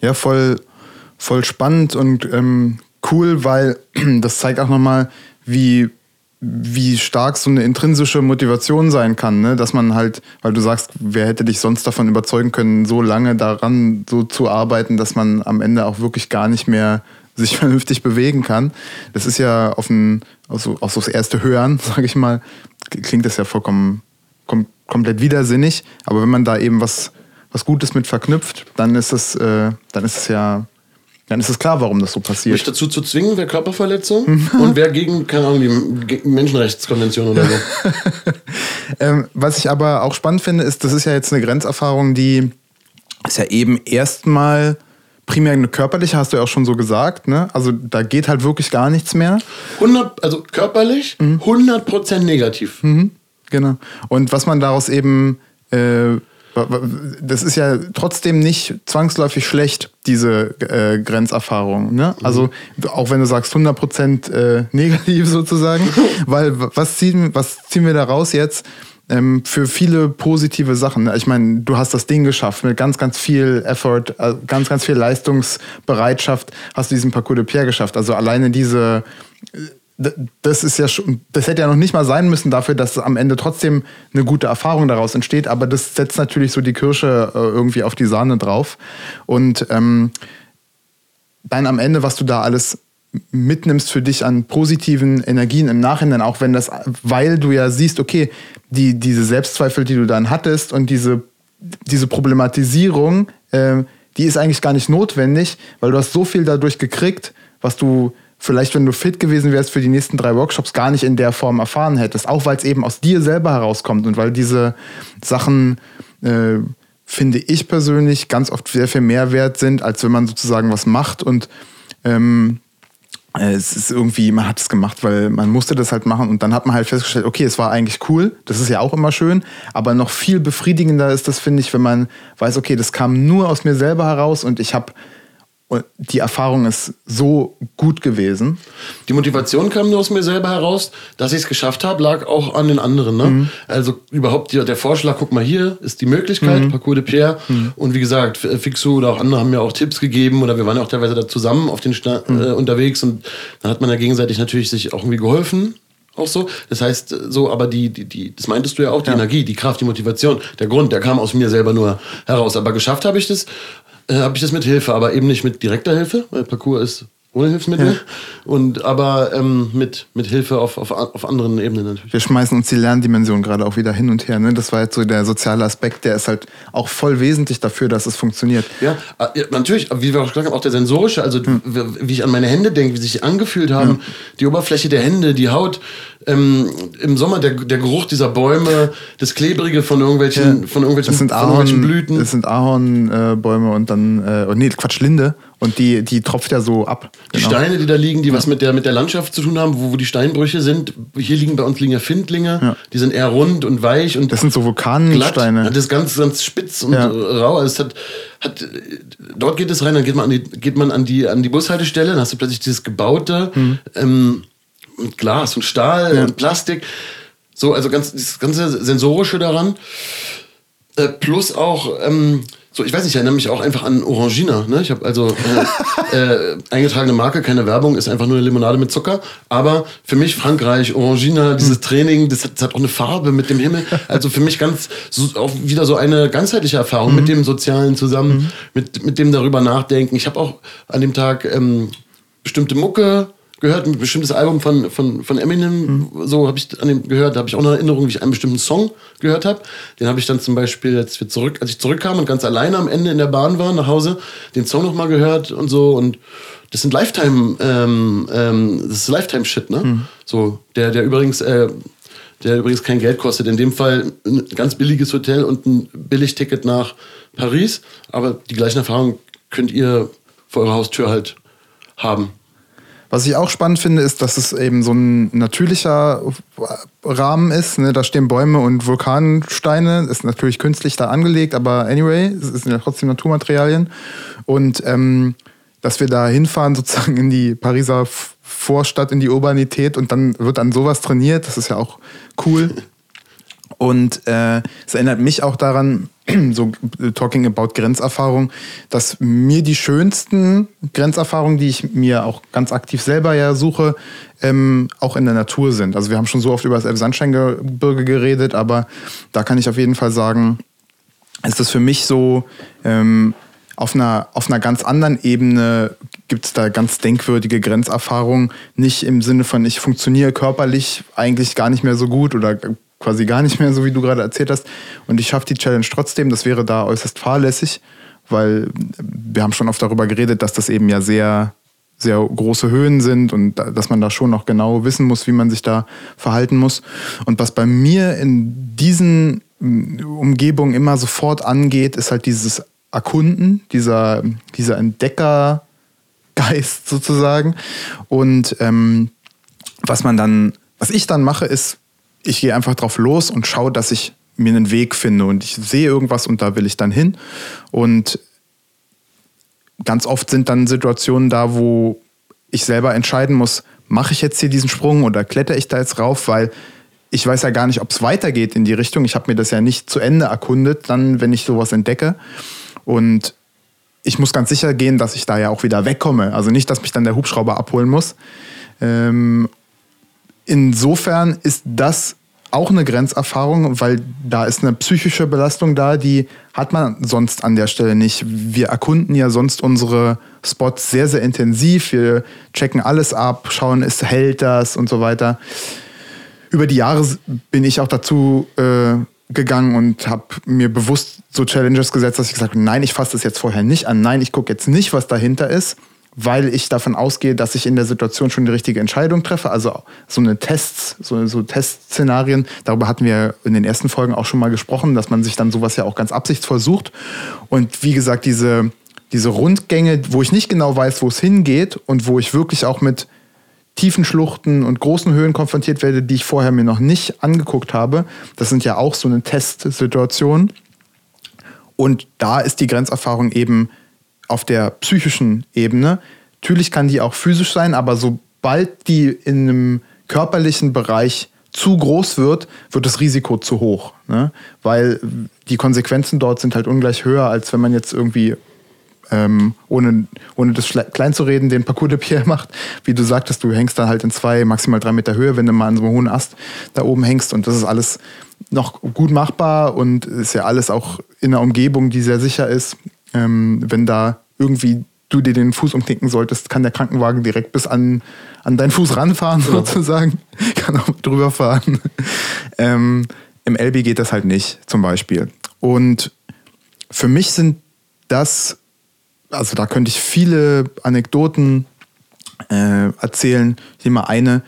Speaker 3: Ja, voll, voll spannend und ähm, cool, weil das zeigt auch nochmal, wie wie stark so eine intrinsische Motivation sein kann, ne? dass man halt, weil du sagst, wer hätte dich sonst davon überzeugen können, so lange daran so zu arbeiten, dass man am Ende auch wirklich gar nicht mehr sich vernünftig bewegen kann. Das ist ja auf, ein, auf, so, so das erste Hören, sage ich mal, klingt das ja vollkommen kom komplett widersinnig. Aber wenn man da eben was, was Gutes mit verknüpft, dann ist es, äh, dann ist es ja dann ist es klar, warum das so passiert.
Speaker 2: Mich dazu zu zwingen, wäre Körperverletzung und wäre gegen, keine Ahnung, die Menschenrechtskonvention oder so.
Speaker 3: ähm, was ich aber auch spannend finde, ist, das ist ja jetzt eine Grenzerfahrung, die ist ja eben erstmal primär eine körperliche, hast du ja auch schon so gesagt, ne? Also da geht halt wirklich gar nichts mehr.
Speaker 2: 100, also körperlich, mhm. 100% negativ.
Speaker 3: Mhm, genau. Und was man daraus eben äh, das ist ja trotzdem nicht zwangsläufig schlecht, diese äh, Grenzerfahrung. Ne? Mhm. Also auch wenn du sagst 100% äh, negativ sozusagen, weil was ziehen, was ziehen wir da raus jetzt? Ähm, für viele positive Sachen. Ich meine, du hast das Ding geschafft mit ganz, ganz viel Effort, äh, ganz, ganz viel Leistungsbereitschaft hast du diesen Parcours de Pierre geschafft. Also alleine diese das ist ja schon, das hätte ja noch nicht mal sein müssen dafür, dass am Ende trotzdem eine gute Erfahrung daraus entsteht, aber das setzt natürlich so die Kirsche äh, irgendwie auf die Sahne drauf. Und ähm, dann am Ende, was du da alles mitnimmst für dich an positiven Energien im Nachhinein, auch wenn das, weil du ja siehst, okay, die, diese Selbstzweifel, die du dann hattest und diese, diese Problematisierung, äh, die ist eigentlich gar nicht notwendig, weil du hast so viel dadurch gekriegt, was du vielleicht, wenn du fit gewesen wärst für die nächsten drei Workshops, gar nicht in der Form erfahren hättest. Auch weil es eben aus dir selber herauskommt und weil diese Sachen, äh, finde ich persönlich, ganz oft sehr viel mehr wert sind, als wenn man sozusagen was macht und ähm, äh, es ist irgendwie, man hat es gemacht, weil man musste das halt machen und dann hat man halt festgestellt, okay, es war eigentlich cool, das ist ja auch immer schön, aber noch viel befriedigender ist das, finde ich, wenn man weiß, okay, das kam nur aus mir selber heraus und ich habe und die Erfahrung ist so gut gewesen.
Speaker 2: Die Motivation kam nur aus mir selber heraus. Dass ich es geschafft habe, lag auch an den anderen. Ne? Mhm. Also überhaupt der Vorschlag, guck mal, hier ist die Möglichkeit, mhm. Parcours de Pierre. Mhm. Und wie gesagt, Fixu oder auch andere haben mir auch Tipps gegeben oder wir waren ja auch teilweise da zusammen auf den Sta mhm. äh, unterwegs und dann hat man ja gegenseitig natürlich sich auch irgendwie geholfen auch so. Das heißt, so, aber die, die, die, das meintest du ja auch, die ja. Energie, die Kraft, die Motivation, der Grund, der kam aus mir selber nur heraus. Aber geschafft habe ich das äh, habe ich das mit Hilfe, aber eben nicht mit direkter Hilfe, weil Parcours ist ohne Hilfsmittel. Ja. Und aber ähm, mit, mit Hilfe auf, auf, auf anderen Ebenen natürlich.
Speaker 3: Wir schmeißen uns die Lerndimension gerade auch wieder hin und her. Ne? Das war jetzt so der soziale Aspekt, der ist halt auch voll wesentlich dafür, dass es funktioniert.
Speaker 2: Ja, äh, natürlich, wie wir auch gesagt haben, auch der sensorische, also hm. wie ich an meine Hände denke, wie sie sich angefühlt haben, hm. die Oberfläche der Hände, die Haut, ähm, im Sommer der, der Geruch dieser Bäume, das Klebrige von irgendwelchen, ja. von irgendwelchen,
Speaker 3: das sind Ahorn, irgendwelchen Blüten. Das sind Ahornbäume äh, und dann, äh, nee, Quatsch, Linde. Und die, die tropft ja so ab.
Speaker 2: Die genau. Steine, die da liegen, die was mit der, mit der Landschaft zu tun haben, wo, wo die Steinbrüche sind. Hier liegen bei uns liegen ja Findlinge. Ja. Die sind eher rund und weich und.
Speaker 3: Das sind so Vulkansteine.
Speaker 2: Das ist ganz, ganz spitz und ja. rau. Also es hat, hat, dort geht es rein, dann geht man an die, geht man an die, an die Bushaltestelle, dann hast du plötzlich dieses gebaute, mhm. ähm, Glas und Stahl ja. und Plastik. So, also ganz, das ganze Sensorische daran. Äh, plus auch, ähm, so, ich weiß nicht, ich erinnere mich auch einfach an Orangina. Ne? Ich habe also äh, äh, eingetragene Marke, keine Werbung, ist einfach nur eine Limonade mit Zucker. Aber für mich Frankreich, Orangina, dieses Training, das hat, das hat auch eine Farbe mit dem Himmel. Also für mich ganz so, auch wieder so eine ganzheitliche Erfahrung mhm. mit dem Sozialen zusammen, mhm. mit, mit dem darüber nachdenken. Ich habe auch an dem Tag ähm, bestimmte Mucke gehört, ein bestimmtes Album von, von, von Eminem, mhm. so habe ich an dem gehört, da habe ich auch eine Erinnerung, wie ich einen bestimmten Song gehört habe. Den habe ich dann zum Beispiel, als wir zurück, als ich zurückkam und ganz alleine am Ende in der Bahn war, nach Hause, den Song nochmal gehört und so und das sind Lifetime, ähm, ähm, das ist Lifetime-Shit, ne? Mhm. So, der, der übrigens, äh, der übrigens kein Geld kostet. In dem Fall ein ganz billiges Hotel und ein Billigticket nach Paris. Aber die gleichen Erfahrungen könnt ihr vor eurer Haustür halt haben.
Speaker 3: Was ich auch spannend finde, ist, dass es eben so ein natürlicher Rahmen ist. Ne? Da stehen Bäume und Vulkansteine. Ist natürlich künstlich da angelegt, aber anyway, es sind ja trotzdem Naturmaterialien. Und ähm, dass wir da hinfahren, sozusagen in die Pariser Vorstadt, in die Urbanität und dann wird dann sowas trainiert, das ist ja auch cool. Und äh, es erinnert mich auch daran, so äh, talking about Grenzerfahrung, dass mir die schönsten Grenzerfahrungen, die ich mir auch ganz aktiv selber ja suche, ähm, auch in der Natur sind. Also wir haben schon so oft über das Elbsandsteingebirge geredet, aber da kann ich auf jeden Fall sagen, ist das für mich so, ähm, auf einer, auf einer ganz anderen Ebene gibt es da ganz denkwürdige Grenzerfahrungen. Nicht im Sinne von, ich funktioniere körperlich eigentlich gar nicht mehr so gut oder quasi gar nicht mehr, so wie du gerade erzählt hast. Und ich schaffe die Challenge trotzdem. Das wäre da äußerst fahrlässig, weil wir haben schon oft darüber geredet, dass das eben ja sehr, sehr große Höhen sind und dass man da schon noch genau wissen muss, wie man sich da verhalten muss. Und was bei mir in diesen mm, Umgebungen immer sofort angeht, ist halt dieses Erkunden, dieser, dieser Entdeckergeist sozusagen. Und ähm, was man dann, was ich dann mache, ist ich gehe einfach drauf los und schaue, dass ich mir einen Weg finde und ich sehe irgendwas und da will ich dann hin. Und ganz oft sind dann Situationen da, wo ich selber entscheiden muss, mache ich jetzt hier diesen Sprung oder kletter ich da jetzt rauf, weil ich weiß ja gar nicht, ob es weitergeht in die Richtung. Ich habe mir das ja nicht zu Ende erkundet, dann, wenn ich sowas entdecke. Und ich muss ganz sicher gehen, dass ich da ja auch wieder wegkomme. Also nicht, dass mich dann der Hubschrauber abholen muss. Ähm, insofern ist das auch eine Grenzerfahrung, weil da ist eine psychische Belastung da, die hat man sonst an der Stelle nicht. Wir erkunden ja sonst unsere Spots sehr, sehr intensiv. Wir checken alles ab, schauen, ist hält das und so weiter. Über die Jahre bin ich auch dazu äh, gegangen und habe mir bewusst so Challenges gesetzt, dass ich gesagt habe, nein, ich fasse das jetzt vorher nicht an, nein, ich gucke jetzt nicht, was dahinter ist, weil ich davon ausgehe, dass ich in der Situation schon die richtige Entscheidung treffe. Also so eine Tests, so, so Testszenarien, darüber hatten wir in den ersten Folgen auch schon mal gesprochen, dass man sich dann sowas ja auch ganz absichtsvoll sucht. Und wie gesagt, diese, diese Rundgänge, wo ich nicht genau weiß, wo es hingeht und wo ich wirklich auch mit tiefen Schluchten und großen Höhen konfrontiert werde, die ich vorher mir noch nicht angeguckt habe, das sind ja auch so eine Testsituation. Und da ist die Grenzerfahrung eben auf der psychischen Ebene. Natürlich kann die auch physisch sein, aber sobald die in einem körperlichen Bereich zu groß wird, wird das Risiko zu hoch. Ne? Weil die Konsequenzen dort sind halt ungleich höher, als wenn man jetzt irgendwie, ähm, ohne, ohne das klein zu reden, den Parcours de Pierre macht. Wie du sagtest, du hängst dann halt in zwei, maximal drei Meter Höhe, wenn du mal an so einem hohen Ast da oben hängst. Und das ist alles noch gut machbar und ist ja alles auch in einer Umgebung, die sehr sicher ist ähm, wenn da irgendwie du dir den Fuß umknicken solltest, kann der Krankenwagen direkt bis an, an deinen Fuß ranfahren, ja. sozusagen. Kann auch drüber fahren. Ähm, Im LB geht das halt nicht, zum Beispiel. Und für mich sind das, also da könnte ich viele Anekdoten äh, erzählen. Ich nehme mal eine.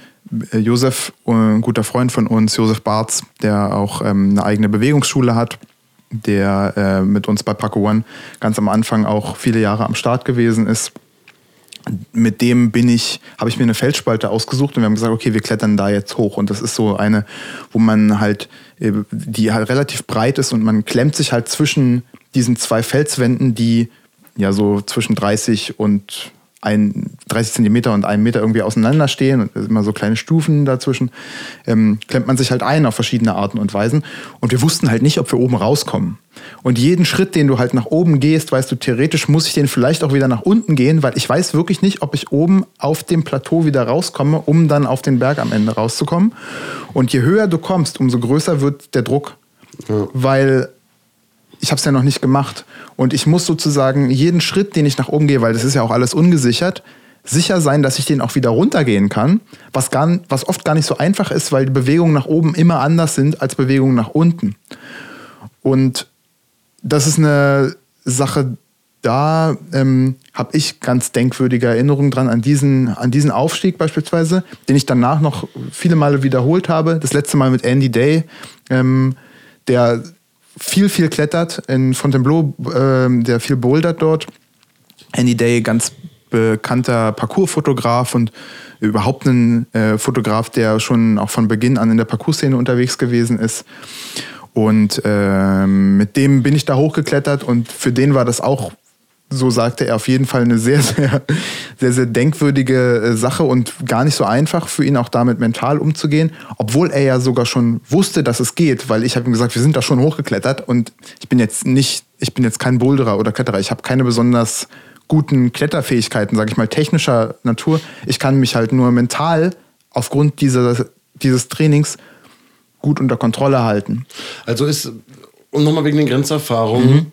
Speaker 3: Äh, Josef, äh, ein guter Freund von uns, Josef Barz, der auch ähm, eine eigene Bewegungsschule hat, der äh, mit uns bei Paco One ganz am Anfang auch viele Jahre am Start gewesen ist. Mit dem bin ich, habe ich mir eine Felsspalte ausgesucht und wir haben gesagt, okay, wir klettern da jetzt hoch. Und das ist so eine, wo man halt, äh, die halt relativ breit ist und man klemmt sich halt zwischen diesen zwei Felswänden, die ja so zwischen 30 und ein 30 Zentimeter und einen Meter irgendwie auseinander stehen und immer so kleine Stufen dazwischen, ähm, klemmt man sich halt ein auf verschiedene Arten und Weisen. Und wir wussten halt nicht, ob wir oben rauskommen. Und jeden Schritt, den du halt nach oben gehst, weißt du, theoretisch muss ich den vielleicht auch wieder nach unten gehen, weil ich weiß wirklich nicht, ob ich oben auf dem Plateau wieder rauskomme, um dann auf den Berg am Ende rauszukommen. Und je höher du kommst, umso größer wird der Druck. Ja. Weil ich habe es ja noch nicht gemacht. Und ich muss sozusagen jeden Schritt, den ich nach oben gehe, weil das ist ja auch alles ungesichert, sicher sein, dass ich den auch wieder runtergehen kann, was, gar, was oft gar nicht so einfach ist, weil die Bewegungen nach oben immer anders sind als Bewegungen nach unten. Und das ist eine Sache, da ähm, habe ich ganz denkwürdige Erinnerungen dran an diesen, an diesen Aufstieg beispielsweise, den ich danach noch viele Male wiederholt habe. Das letzte Mal mit Andy Day, ähm, der viel, viel klettert in Fontainebleau, äh, der viel bouldert dort. Andy Day, ganz bekannter Parcoursfotograf und überhaupt ein äh, Fotograf, der schon auch von Beginn an in der Parcoursszene unterwegs gewesen ist. Und äh, mit dem bin ich da hochgeklettert und für den war das auch, so sagte er, auf jeden Fall eine sehr, sehr, sehr, sehr denkwürdige äh, Sache und gar nicht so einfach für ihn auch damit mental umzugehen, obwohl er ja sogar schon wusste, dass es geht, weil ich habe ihm gesagt, wir sind da schon hochgeklettert und ich bin jetzt nicht, ich bin jetzt kein Boulderer oder Kletterer, ich habe keine besonders guten Kletterfähigkeiten, sage ich mal, technischer Natur. Ich kann mich halt nur mental aufgrund dieser, dieses Trainings gut unter Kontrolle halten.
Speaker 2: Also ist, und nochmal wegen den Grenzerfahrungen, mhm.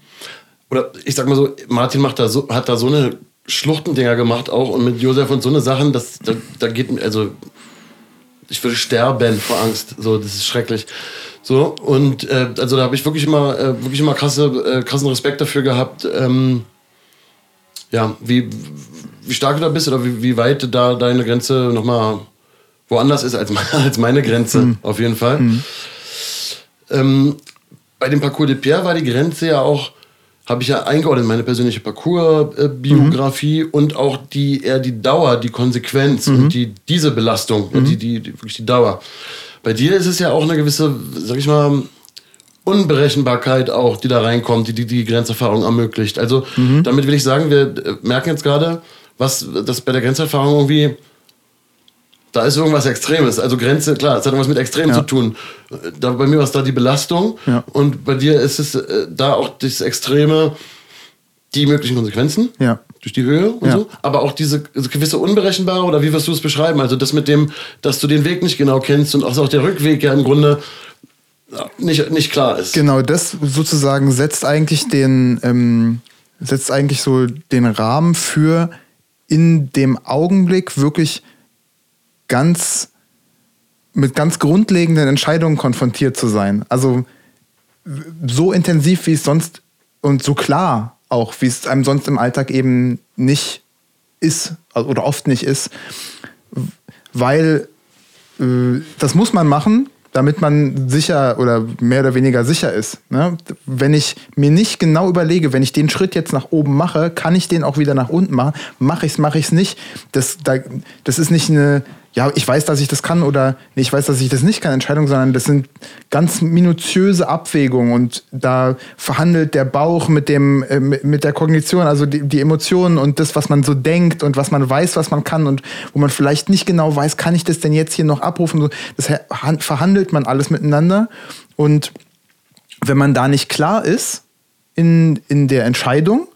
Speaker 2: oder ich sag mal so, Martin macht da so, hat da so eine Schluchtendinger gemacht auch und mit Josef und so eine Sachen, das, da, da geht, also ich würde sterben vor Angst, so, das ist schrecklich. So, und äh, also da habe ich wirklich immer, äh, wirklich immer krasse, äh, krassen Respekt dafür gehabt, ähm, ja, wie, wie stark du da bist oder wie, wie weit da deine Grenze nochmal woanders ist als, als meine Grenze, mhm. auf jeden Fall. Mhm. Ähm, bei dem Parcours de Pierre war die Grenze ja auch, habe ich ja eingeordnet, meine persönliche Parcours-Biografie mhm. und auch die, eher die Dauer, die Konsequenz und mhm. die, diese Belastung, die, mhm. die, die, wirklich die Dauer. Bei dir ist es ja auch eine gewisse, sag ich mal, Unberechenbarkeit auch, die da reinkommt, die die, die Grenzerfahrung ermöglicht. Also mhm. damit will ich sagen, wir äh, merken jetzt gerade, was das bei der Grenzerfahrung irgendwie da ist irgendwas Extremes. Also Grenze, klar, es hat irgendwas mit Extrem ja. zu tun. Da, bei mir war es da die Belastung ja. und bei dir ist es äh, da auch das Extreme, die möglichen Konsequenzen ja. durch die Höhe und so, aber auch diese gewisse Unberechenbare oder wie wirst du es beschreiben? Also das mit dem, dass du den Weg nicht genau kennst und auch der Rückweg ja im Grunde nicht, nicht klar ist.
Speaker 3: Genau, das sozusagen setzt eigentlich den, ähm, setzt eigentlich so den Rahmen für in dem Augenblick wirklich ganz mit ganz grundlegenden Entscheidungen konfrontiert zu sein. Also so intensiv, wie es sonst und so klar auch, wie es einem sonst im Alltag eben nicht ist oder oft nicht ist, weil äh, das muss man machen, damit man sicher oder mehr oder weniger sicher ist. Ne? Wenn ich mir nicht genau überlege, wenn ich den Schritt jetzt nach oben mache, kann ich den auch wieder nach unten machen? Mache ich es, mache ich es nicht? Das, da, das ist nicht eine ja, ich weiß, dass ich das kann oder nee, ich weiß, dass ich das nicht kann, Entscheidung, sondern das sind ganz minutiöse Abwägungen und da verhandelt der Bauch mit dem, äh, mit der Kognition, also die, die, Emotionen und das, was man so denkt und was man weiß, was man kann und wo man vielleicht nicht genau weiß, kann ich das denn jetzt hier noch abrufen? Das verhandelt man alles miteinander und wenn man da nicht klar ist in, in der Entscheidung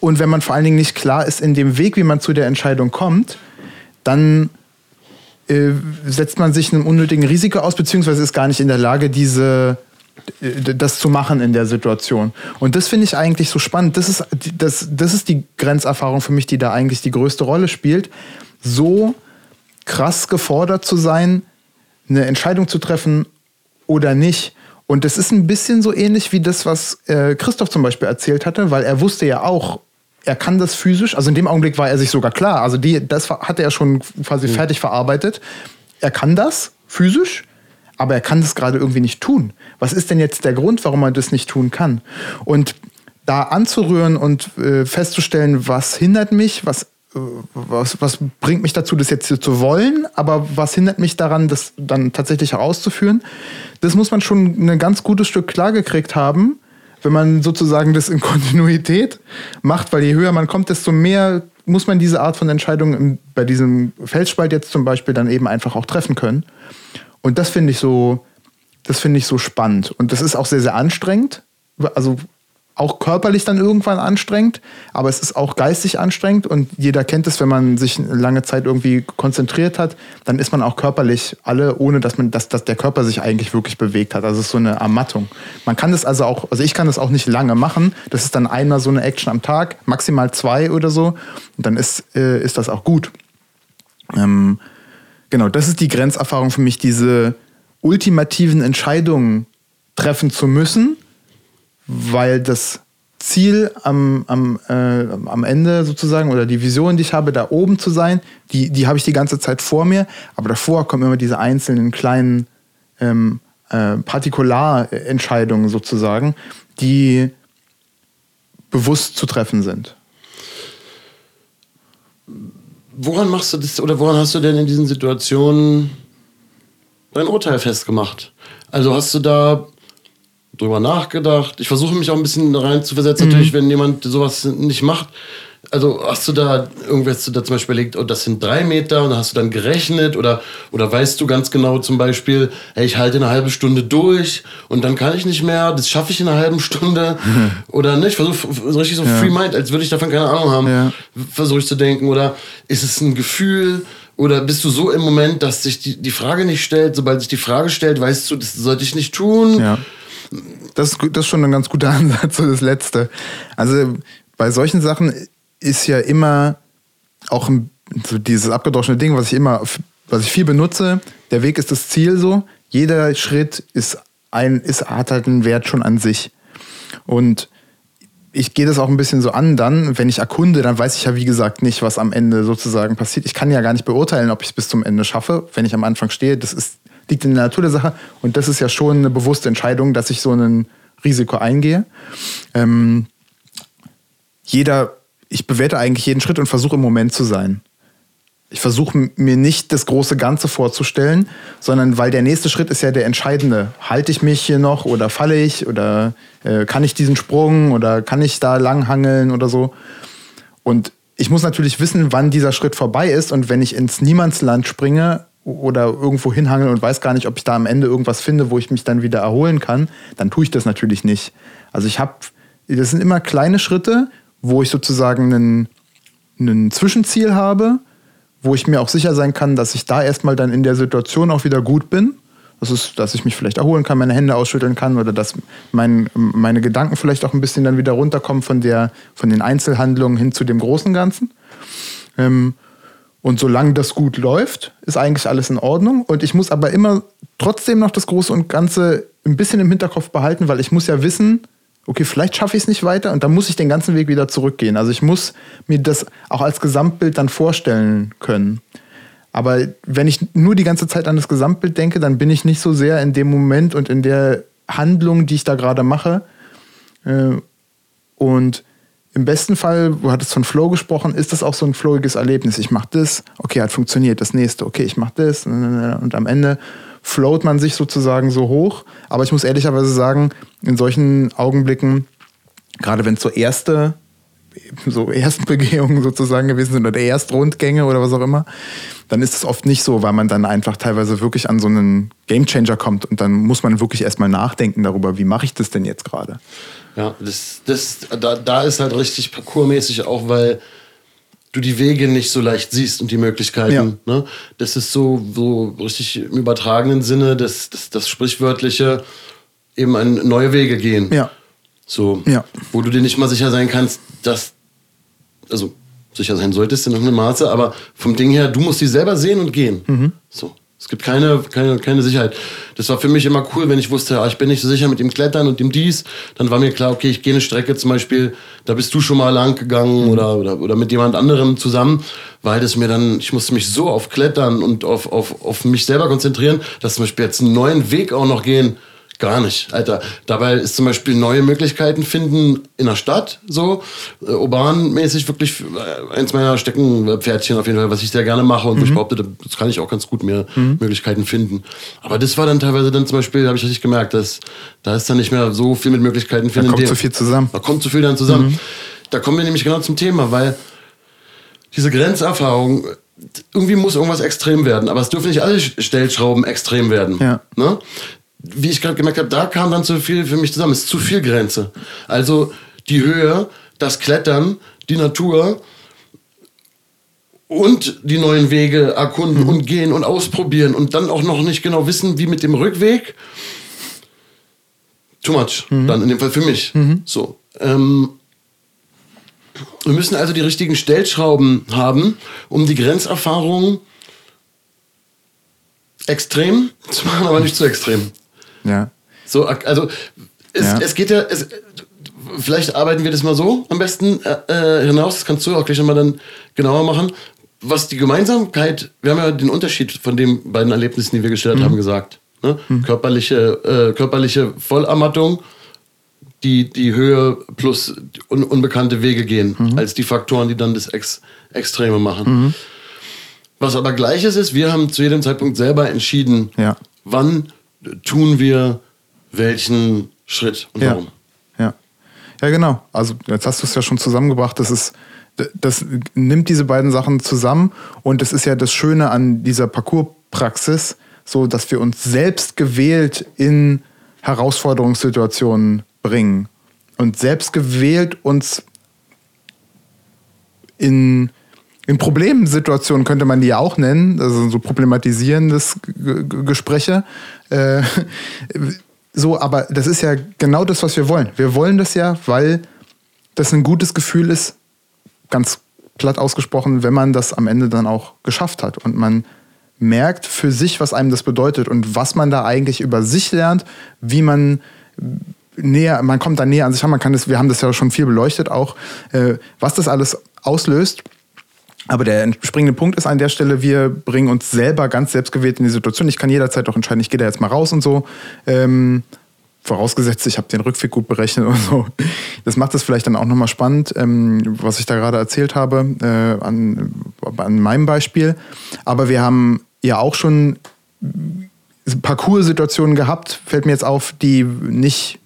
Speaker 3: und wenn man vor allen Dingen nicht klar ist in dem Weg, wie man zu der Entscheidung kommt, dann äh, setzt man sich einem unnötigen Risiko aus, beziehungsweise ist gar nicht in der Lage, diese äh, das zu machen in der Situation. Und das finde ich eigentlich so spannend. Das ist, das, das ist die Grenzerfahrung für mich, die da eigentlich die größte Rolle spielt. So krass gefordert zu sein, eine Entscheidung zu treffen oder nicht. Und das ist ein bisschen so ähnlich wie das, was äh, Christoph zum Beispiel erzählt hatte, weil er wusste ja auch, er kann das physisch, also in dem Augenblick war er sich sogar klar, also die, das hatte er schon quasi mhm. fertig verarbeitet. Er kann das physisch, aber er kann das gerade irgendwie nicht tun. Was ist denn jetzt der Grund, warum er das nicht tun kann? Und da anzurühren und äh, festzustellen, was hindert mich, was, äh, was, was bringt mich dazu, das jetzt zu wollen, aber was hindert mich daran, das dann tatsächlich herauszuführen, das muss man schon ein ganz gutes Stück klargekriegt haben wenn man sozusagen das in Kontinuität macht, weil je höher man kommt, desto mehr muss man diese Art von Entscheidungen bei diesem Felsspalt jetzt zum Beispiel dann eben einfach auch treffen können. Und das finde ich so, das finde ich so spannend. Und das ist auch sehr, sehr anstrengend. Also auch körperlich dann irgendwann anstrengend, aber es ist auch geistig anstrengend und jeder kennt es, wenn man sich lange Zeit irgendwie konzentriert hat, dann ist man auch körperlich alle, ohne dass man, dass, dass der Körper sich eigentlich wirklich bewegt hat. Also es ist so eine Ermattung. Man kann das also auch, also ich kann das auch nicht lange machen. Das ist dann einmal so eine Action am Tag, maximal zwei oder so. Und dann ist, äh, ist das auch gut. Ähm, genau, das ist die Grenzerfahrung für mich, diese ultimativen Entscheidungen treffen zu müssen weil das Ziel am, am, äh, am Ende sozusagen oder die Vision, die ich habe, da oben zu sein, die, die habe ich die ganze Zeit vor mir, aber davor kommen immer diese einzelnen kleinen ähm, äh, Partikularentscheidungen sozusagen, die bewusst zu treffen sind.
Speaker 2: Woran machst du das oder woran hast du denn in diesen Situationen dein Urteil festgemacht? Also hast du da drüber nachgedacht. Ich versuche mich auch ein bisschen rein zu versetzen, mhm. natürlich, wenn jemand sowas nicht macht. Also hast du da irgendwas du da zum Beispiel überlegt, oh, das sind drei Meter und hast du dann gerechnet oder, oder weißt du ganz genau zum Beispiel, hey, ich halte eine halbe Stunde durch und dann kann ich nicht mehr, das schaffe ich in einer halben Stunde oder nicht? Versuche so richtig so
Speaker 3: Ja.
Speaker 2: Free Mind, als würde ich davon keine Ahnung haben,
Speaker 3: Ja.
Speaker 2: versuche ich zu denken oder ist es ein Gefühl oder bist du so im Moment, dass sich die, die Frage nicht stellt, sobald sich die Frage stellt, weißt du, das sollte ich nicht tun?
Speaker 3: Ja. Das das ist schon ein ganz guter Ansatz, so das Letzte. Also bei solchen Sachen ist ja immer auch so dieses abgedroschene Ding, was ich immer, was ich viel benutze, der Weg ist das Ziel so. Jeder Schritt ist ein, ist, hat halt einen Wert schon an sich. Und ich gehe das auch ein bisschen so an dann, wenn ich erkunde, dann weiß ich ja wie gesagt nicht, was am Ende sozusagen passiert. Ich kann ja gar nicht beurteilen, ob ich es bis zum Ende schaffe, wenn ich am Anfang stehe. Das ist, liegt in der Natur der Sache und das ist ja schon eine bewusste Entscheidung, dass ich so ein Risiko eingehe. Ähm, jeder, ich bewerte eigentlich jeden Schritt und versuche im Moment zu sein. Ich versuche mir nicht das große Ganze vorzustellen, sondern weil der nächste Schritt ist ja der entscheidende. Halte ich mich hier noch oder falle ich oder äh, kann ich diesen Sprung oder kann ich da langhangeln oder so. Und ich muss natürlich wissen, wann dieser Schritt vorbei ist und wenn ich ins Niemandsland springe oder irgendwo hinhangel und weiß gar nicht, ob ich da am Ende irgendwas finde, wo ich mich dann wieder erholen kann, dann tue ich das natürlich nicht. Also ich habe, das sind immer kleine Schritte, wo ich sozusagen einen Zwischenziel habe, wo ich mir auch sicher sein kann, dass ich da erstmal dann in der Situation auch wieder gut bin. Das ist, dass ich mich vielleicht erholen kann, meine Hände ausschütteln kann oder dass mein, meine Gedanken vielleicht auch ein bisschen dann wieder runterkommen von, der, von den Einzelhandlungen hin zu dem großen Ganzen. Ähm, und solange das gut läuft, ist eigentlich alles in Ordnung. Und ich muss aber immer trotzdem noch das Große und Ganze ein bisschen im Hinterkopf behalten, weil ich muss ja wissen, okay, vielleicht schaffe ich es nicht weiter und dann muss ich den ganzen Weg wieder zurückgehen. Also ich muss mir das auch als Gesamtbild dann vorstellen können. Aber wenn ich nur die ganze Zeit an das Gesamtbild denke, dann bin ich nicht so sehr in dem Moment und in der Handlung, die ich da gerade mache. Äh, Und im besten Fall, du hattest von Flow gesprochen, ist das auch so ein flowiges Erlebnis. Ich mache das, okay, hat funktioniert, das nächste, okay, ich mache das und am Ende float man sich sozusagen so hoch. Aber ich muss ehrlicherweise sagen, in solchen Augenblicken, gerade wenn es so erste, so Erstbegehungen sozusagen gewesen sind oder Erstrundgänge oder was auch immer, dann ist es oft nicht so, weil man dann einfach teilweise wirklich an so einen Gamechanger kommt und dann muss man wirklich erstmal nachdenken darüber, wie mache ich das denn jetzt gerade.
Speaker 2: Ja, das, das, da, da ist halt richtig parkourmäßig auch, weil du die Wege nicht so leicht siehst und die Möglichkeiten. Ne? Das ist so, so richtig im übertragenen Sinne, das, das, das Sprichwörtliche, eben an neue Wege gehen.
Speaker 3: Ja.
Speaker 2: So,
Speaker 3: Ja.
Speaker 2: wo du dir nicht mal sicher sein kannst, dass, also sicher sein solltest in irgendeinem Maße, aber vom Ding her, du musst die selber sehen und gehen.
Speaker 3: Mhm.
Speaker 2: So. Es gibt keine, keine, keine Sicherheit. Das war für mich immer cool, wenn ich wusste, ah, ich bin nicht so sicher mit dem Klettern und dem dies. Dann war mir klar, okay, ich gehe eine Strecke zum Beispiel, da bist du schon mal lang gegangen oder, oder, oder mit jemand anderem zusammen, weil das mir dann, ich musste mich so auf Klettern und auf, auf, auf mich selber konzentrieren, dass zum Beispiel jetzt einen neuen Weg auch noch gehen, Gar nicht, Alter. Dabei ist zum Beispiel neue Möglichkeiten finden in der Stadt, so äh, urbanmäßig wirklich äh, eins meiner Steckenpferdchen auf jeden Fall, was ich sehr gerne mache und wo ich behaupte, das kann ich auch ganz gut mir Möglichkeiten finden. Aber das war dann teilweise dann zum Beispiel, habe ich richtig gemerkt, dass da ist dann nicht mehr so viel mit Möglichkeiten finden.
Speaker 3: kommt
Speaker 2: in dem-
Speaker 3: zu viel zusammen.
Speaker 2: Da kommt zu viel dann zusammen. Da kommen wir nämlich genau zum Thema, weil diese Grenzerfahrung, irgendwie muss irgendwas extrem werden, aber es dürfen nicht alle Stellschrauben extrem werden.
Speaker 3: Ja.
Speaker 2: Ne? Wie ich gerade gemerkt habe, da kam dann zu viel für mich zusammen. Es ist zu viel Grenze. Also die Höhe, das Klettern, die Natur und die neuen Wege erkunden und gehen und ausprobieren und dann auch noch nicht genau wissen, wie mit dem Rückweg. Too much. Dann in dem Fall für mich. So. Ähm, wir müssen also die richtigen Stellschrauben haben, um die Grenzerfahrung extrem zu machen, aber nicht zu extrem.
Speaker 3: Ja.
Speaker 2: So, also es,
Speaker 3: Ja.
Speaker 2: es geht ja, es, vielleicht arbeiten wir das mal so am besten äh, äh, hinaus, das kannst du auch gleich nochmal dann genauer machen. Was die Gemeinsamkeit, wir haben ja den Unterschied von den beiden Erlebnissen, die wir geschildert haben, gesagt. Ne? Körperliche, äh, körperliche Vollermattung, die, die Höhe plus un, unbekannte Wege gehen, als die Faktoren, die dann das Ex, Extreme machen. Was aber gleiches ist, wir haben zu jedem Zeitpunkt selber entschieden,
Speaker 3: Ja.
Speaker 2: wann tun wir welchen Schritt und
Speaker 3: Ja.
Speaker 2: warum.
Speaker 3: Ja. Ja, genau. Also jetzt hast du es ja schon zusammengebracht. Das ist das nimmt diese beiden Sachen zusammen und das ist ja das Schöne an dieser Parcourspraxis, so dass wir uns selbst gewählt in Herausforderungssituationen bringen und selbst gewählt uns in, in Problemsituationen könnte man die ja auch nennen, also so problematisierendes Gespräche. Äh, so, aber das ist ja genau das, was wir wollen. Wir wollen das ja, weil das ein gutes Gefühl ist, ganz platt ausgesprochen, wenn man das am Ende dann auch geschafft hat und man merkt für sich, was einem das bedeutet und was man da eigentlich über sich lernt, wie man näher, man kommt da näher an sich man kann das, wir haben das ja schon viel beleuchtet auch, äh, was das alles auslöst. Aber der springende Punkt ist an der Stelle, wir bringen uns selber ganz selbstgewählt in die Situation. Ich kann jederzeit auch entscheiden, ich gehe da jetzt mal raus und so. Ähm, vorausgesetzt, ich habe den Rückweg gut berechnet und so. Das macht es vielleicht dann auch nochmal spannend, ähm, was ich da gerade erzählt habe, äh, an, an meinem Beispiel. Aber wir haben ja auch schon Parcours-Situationen gehabt, fällt mir jetzt auf, die nicht,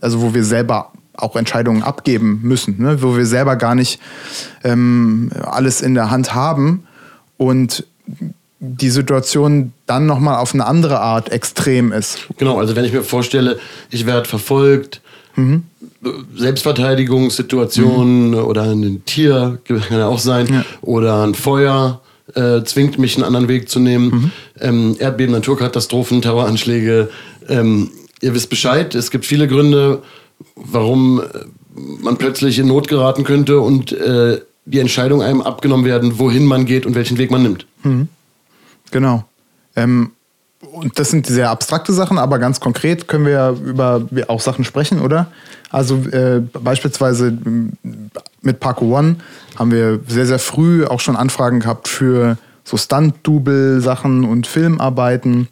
Speaker 3: also wo wir selber auch Entscheidungen abgeben müssen, ne? wo wir selber gar nicht ähm, alles in der Hand haben und die Situation dann nochmal auf eine andere Art extrem ist.
Speaker 2: Genau, also wenn ich mir vorstelle, ich werde verfolgt, mhm. Selbstverteidigungssituation mhm. oder ein Tier, kann ja auch sein, ja. oder ein Feuer äh, zwingt mich einen anderen Weg zu nehmen, mhm. ähm, Erdbeben, Naturkatastrophen, Terroranschläge, ähm, ihr wisst Bescheid, es gibt viele Gründe, warum äh, man plötzlich in Not geraten könnte und äh, die Entscheidung einem abgenommen werden, wohin man geht und welchen Weg man nimmt.
Speaker 3: Mhm. Genau. Ähm, und das sind sehr abstrakte Sachen, aber ganz konkret können wir ja über auch Sachen sprechen, oder? Also äh, beispielsweise mit Parko One haben wir sehr, sehr früh auch schon Anfragen gehabt für so Stunt-Double-Sachen und Filmarbeiten.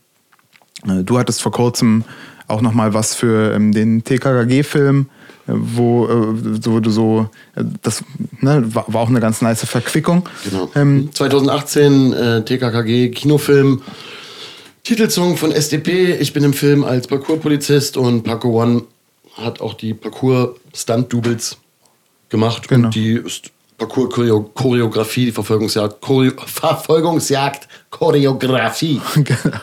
Speaker 3: Äh, du hattest vor kurzem auch noch mal was für ähm, den TKKG-Film, äh, wo, äh, so, so äh, das ne, war, auch eine ganz nice Verquickung.
Speaker 2: Genau. Ähm, 2018 äh, TKKG Kinofilm. Titelsong von SDP. Ich bin im Film als Parkour-Polizist und Paco One hat auch die Parkour-Stunt-Doubles gemacht genau. und die Parkour-Choreografie, die Verfolgungsjagd, Choreo Verfolgungsjagd, Choreografie.
Speaker 3: genau.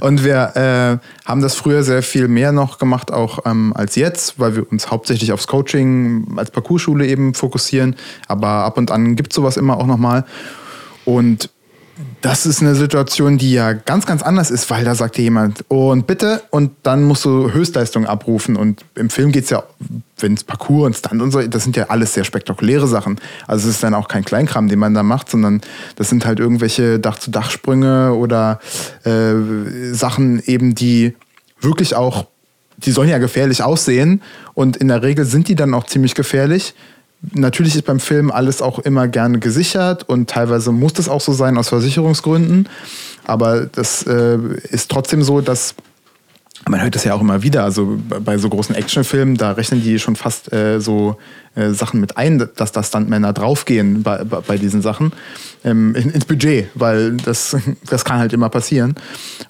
Speaker 3: Und wir äh, haben das früher sehr viel mehr noch gemacht, auch ähm, als jetzt, weil wir uns hauptsächlich aufs Coaching als Parkourschule eben fokussieren. Aber ab und an gibt es sowas immer auch nochmal. Und das ist eine Situation, die ja ganz, ganz anders ist, weil da sagt dir jemand, oh, und bitte, und dann musst du Höchstleistung abrufen. Und im Film geht es ja, wenn es Parcours und Stunt und so, das sind ja alles sehr spektakuläre Sachen. Also es ist dann auch kein Kleinkram, den man da macht, sondern das sind halt irgendwelche Dach-zu-Dach-Sprünge oder äh, Sachen eben, die wirklich auch, die sollen ja gefährlich aussehen. Und in der Regel sind die dann auch ziemlich gefährlich Natürlich ist beim Film alles auch immer gerne gesichert und teilweise muss das auch so sein aus Versicherungsgründen. Aber das äh, ist trotzdem so, dass man hört das ja auch immer wieder. Also bei so großen Actionfilmen, da rechnen die schon fast äh, so äh, Sachen mit ein, dass da Stuntmänner draufgehen bei, bei diesen Sachen ähm, ins Budget, weil das, das kann halt immer passieren.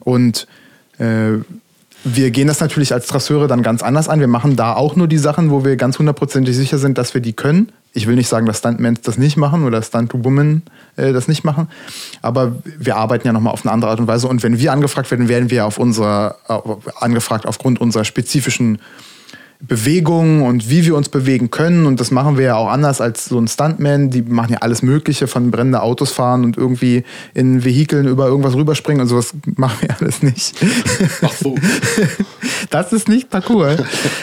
Speaker 3: Und äh, wir gehen das natürlich als Trasseure dann ganz anders an. Wir machen da auch nur die Sachen, wo wir ganz hundertprozentig sicher sind, dass wir die können. Ich will nicht sagen, dass Stuntmen das nicht machen oder Stunt-Women äh, das nicht machen, aber wir arbeiten ja nochmal auf eine andere Art und Weise. Und wenn wir angefragt werden, werden wir auf unserer, äh, angefragt aufgrund unserer spezifischen Bewegung und wie wir uns bewegen können. Und das machen wir ja auch anders als so ein Stuntman. Die machen ja alles Mögliche von brennende Autos fahren und irgendwie in Vehikeln über irgendwas rüberspringen und sowas machen wir alles nicht. Ach so. Das ist nicht Parcours.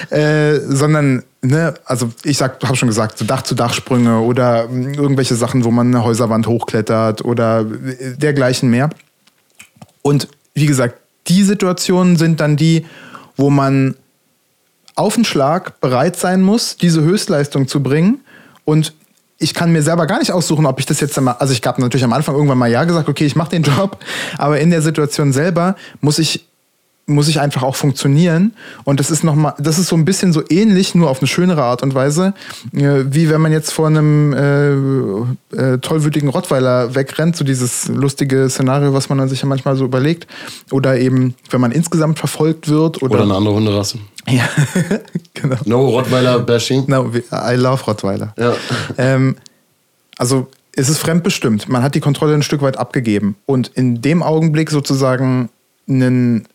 Speaker 3: äh, sondern, ne, also ich habe schon gesagt, so Dach-zu-Dach-Sprünge oder irgendwelche Sachen, wo man eine Häuserwand hochklettert oder dergleichen mehr. Und wie gesagt, die Situationen sind dann die, wo man auf den Schlag bereit sein muss, diese Höchstleistung zu bringen. Und ich kann mir selber gar nicht aussuchen, ob ich das jetzt mal, also ich habe natürlich am Anfang irgendwann mal ja gesagt, okay, ich mache den Job, aber in der Situation selber muss ich muss ich einfach auch funktionieren. Und das ist noch mal, das ist so ein bisschen so ähnlich, nur auf eine schönere Art und Weise, äh, wie wenn man jetzt vor einem äh, äh, tollwütigen Rottweiler wegrennt, so dieses lustige Szenario, was man dann sich ja manchmal so überlegt. Oder eben, wenn man insgesamt verfolgt wird. Oder,
Speaker 2: oder eine andere Hunderasse.
Speaker 3: Ja,
Speaker 2: genau. No Rottweiler-Bashing.
Speaker 3: No, I love Rottweiler.
Speaker 2: Ja.
Speaker 3: Ähm, also es ist fremdbestimmt. Man hat die Kontrolle ein Stück weit abgegeben. Und in dem Augenblick sozusagen einen,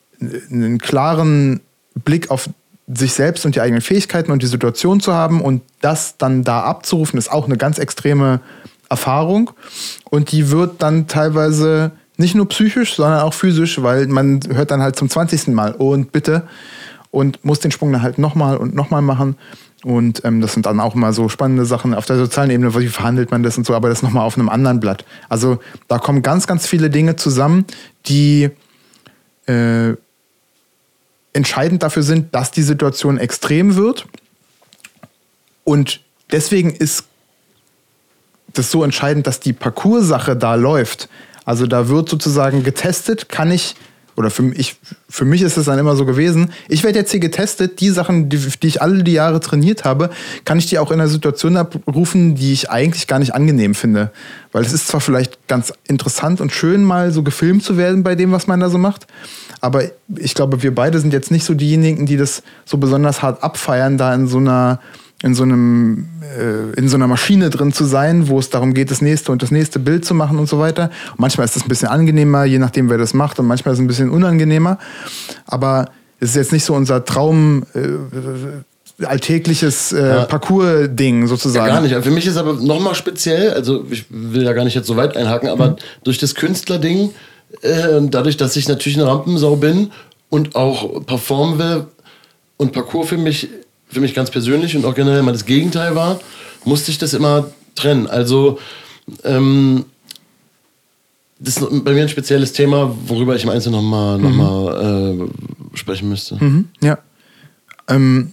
Speaker 3: einen klaren Blick auf sich selbst und die eigenen Fähigkeiten und die Situation zu haben und das dann da abzurufen, ist auch eine ganz extreme Erfahrung. Und die wird dann teilweise nicht nur psychisch, sondern auch physisch, weil man hört dann halt zum 20. Mal und bitte und muss den Sprung dann halt nochmal und nochmal machen. Und ähm, das sind dann auch immer so spannende Sachen auf der sozialen Ebene, wie verhandelt man das und so, aber das nochmal auf einem anderen Blatt. Also da kommen ganz, ganz viele Dinge zusammen, die äh, entscheidend dafür sind, dass die Situation extrem wird. Und deswegen ist das so entscheidend, dass die Parcoursache da läuft. Also da wird sozusagen getestet, kann ich oder für, ich, für mich ist es dann immer so gewesen, ich werde jetzt hier getestet, die Sachen, die, die, ich alle die Jahre trainiert habe, kann ich die auch in einer Situation abrufen, die ich eigentlich gar nicht angenehm finde. Weil es ist zwar vielleicht ganz interessant und schön, mal so gefilmt zu werden bei dem, was man da so macht, aber ich glaube, wir beide sind jetzt nicht so diejenigen, die das so besonders hart abfeiern, da in so einer in so einem äh, in so einer Maschine drin zu sein, wo es darum geht, das nächste und das nächste Bild zu machen und so weiter. Und manchmal ist das ein bisschen angenehmer, je nachdem, wer das macht, und manchmal ist es ein bisschen unangenehmer. Aber es ist jetzt nicht so unser Traum. Äh, alltägliches äh, ja. Parcours-Ding sozusagen.
Speaker 2: Ja, gar nicht. Für mich ist aber nochmal speziell, also ich will ja gar nicht jetzt so weit einhaken, aber mhm. durch das Künstlerding, äh, dadurch, dass ich natürlich eine Rampensau bin und auch performen will und Parcours für mich für mich ganz persönlich und auch generell mal das Gegenteil war, musste ich das immer trennen. Also ähm, das ist bei mir ein spezielles Thema, worüber ich im Einzelnen nochmal noch mal, mhm. äh, sprechen müsste.
Speaker 3: Mhm, ja. Ähm,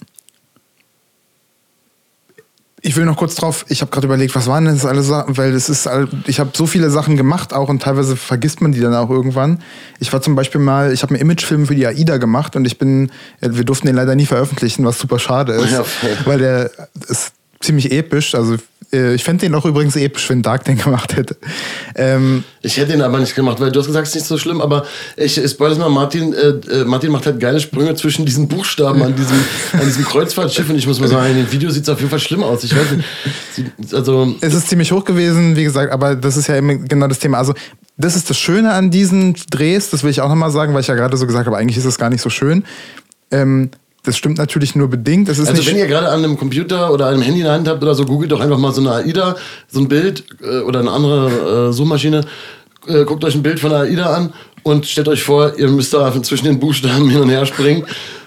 Speaker 3: ich will noch kurz drauf, ich habe gerade überlegt, was waren denn das alles, weil das ist, ich habe so viele Sachen gemacht auch und teilweise vergisst man die dann auch irgendwann. Ich war zum Beispiel mal, ich habe einen Imagefilm für die AIDA gemacht und ich bin, wir durften den leider nie veröffentlichen, was super schade ist, ja, weil der ist ziemlich episch, also äh, ich fände den auch übrigens episch, wenn Dark den gemacht hätte. Ähm,
Speaker 2: ich hätte ihn aber nicht gemacht, weil du hast gesagt, es ist nicht so schlimm, aber ich spoilere es mal, Martin, äh, äh, Martin macht halt geile Sprünge zwischen diesen Buchstaben an diesem, an diesem Kreuzfahrtschiff und ich muss mal sagen, in dem Video sieht es auf jeden Fall schlimm aus. Ich weiß nicht. Also,
Speaker 3: es ist ziemlich hoch gewesen, wie gesagt, aber das ist ja immer genau das Thema. Also das ist das Schöne an diesen Drehs, das will ich auch nochmal sagen, weil ich ja gerade so gesagt habe, eigentlich ist es gar nicht so schön. Ähm, das stimmt natürlich nur bedingt.
Speaker 2: also wenn ihr gerade an einem Computer oder einem Handy in der Hand habt oder so, googelt doch einfach mal so eine AIDA, so ein Bild äh, oder eine andere äh, Suchmaschine. Äh, guckt euch ein Bild von der AIDA an und stellt euch vor, ihr müsst da zwischen den Buchstaben hin und her springen.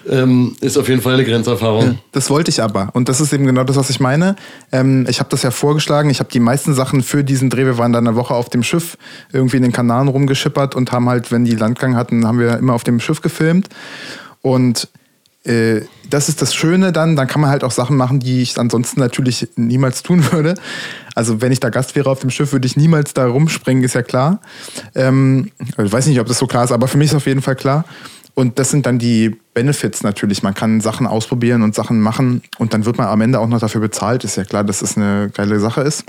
Speaker 2: Ähm, ist auf jeden Fall eine Grenzerfahrung.
Speaker 3: Das wollte ich aber. Und das ist eben genau das, was ich meine. Ähm, ich habe das ja vorgeschlagen. Ich habe die meisten Sachen für diesen Dreh, wir waren dann eine Woche auf dem Schiff, irgendwie in den Kanaren rumgeschippert und haben halt, wenn die Landgang hatten, haben wir immer auf dem Schiff gefilmt. Und äh, das ist das Schöne dann, dann kann man halt auch Sachen machen, die ich ansonsten natürlich niemals tun würde. Also wenn ich da Gast wäre auf dem Schiff, würde ich niemals da rumspringen, ist ja klar. Ähm, ich weiß nicht, ob das so klar ist, aber für mich ist auf jeden Fall klar. Und das sind dann die Benefits natürlich. Man kann Sachen ausprobieren und Sachen machen und dann wird man am Ende auch noch dafür bezahlt. Ist ja klar, dass es eine geile Sache ist.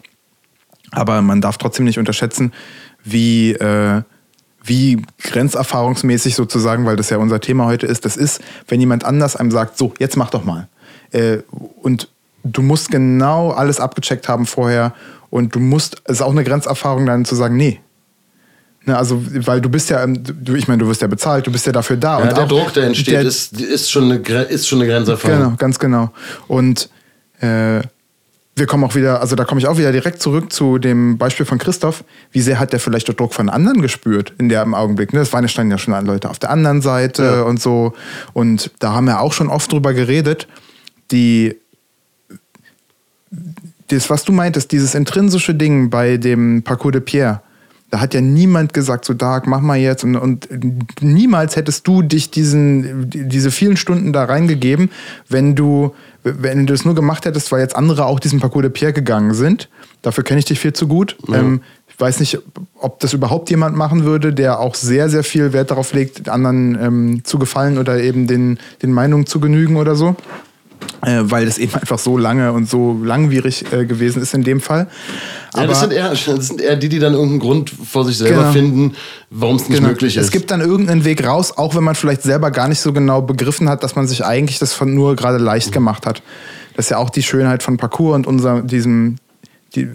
Speaker 3: Aber man darf trotzdem nicht unterschätzen, wie äh, wie grenzerfahrungsmäßig sozusagen, weil das ja unser Thema heute ist, das ist, wenn jemand anders einem sagt, so, jetzt mach doch mal. Äh, und du musst genau alles abgecheckt haben vorher und du musst, es ist auch eine Grenzerfahrung dann zu sagen, nee. Ne, also, weil du bist ja, du, ich meine, du wirst ja bezahlt, du bist ja dafür da.
Speaker 2: Ja, und der Druck, der entsteht, der, ist, ist, schon eine, ist schon eine Grenzerfahrung.
Speaker 3: Genau, ganz genau. Und äh, wir kommen auch wieder, also da komme ich auch wieder direkt zurück zu dem Beispiel von Christoph. Wie sehr hat der vielleicht den Druck von anderen gespürt in dem Augenblick? Ne? Das waren ja standen ja schon Leute auf der anderen Seite ja. und so. Und da haben wir auch schon oft drüber geredet. Die, das, was du meintest, dieses intrinsische Ding bei dem Parcours de Pierre, da hat ja niemand gesagt, so Dark, mach mal jetzt. Und, und niemals hättest du dich diesen, diese vielen Stunden da reingegeben, wenn du wenn du das nur gemacht hättest, weil jetzt andere auch diesen Parcours de Pierre gegangen sind. Dafür kenne ich dich viel zu gut. Ja. Ähm, ich weiß nicht, ob das überhaupt jemand machen würde, der auch sehr, sehr viel Wert darauf legt, anderen ähm, zu gefallen oder eben den, den Meinungen zu genügen oder so weil das eben einfach so lange und so langwierig äh, gewesen ist in dem Fall.
Speaker 2: Aber ja, das sind, eher, das sind eher die, die dann irgendeinen Grund vor sich selber genau. finden, warum es nicht genau. möglich ist.
Speaker 3: Es gibt dann irgendeinen Weg raus, auch wenn man vielleicht selber gar nicht so genau begriffen hat, dass man sich eigentlich das von nur gerade leicht mhm. gemacht hat. Das ist ja auch die Schönheit von Parcours und unser, diesem, die,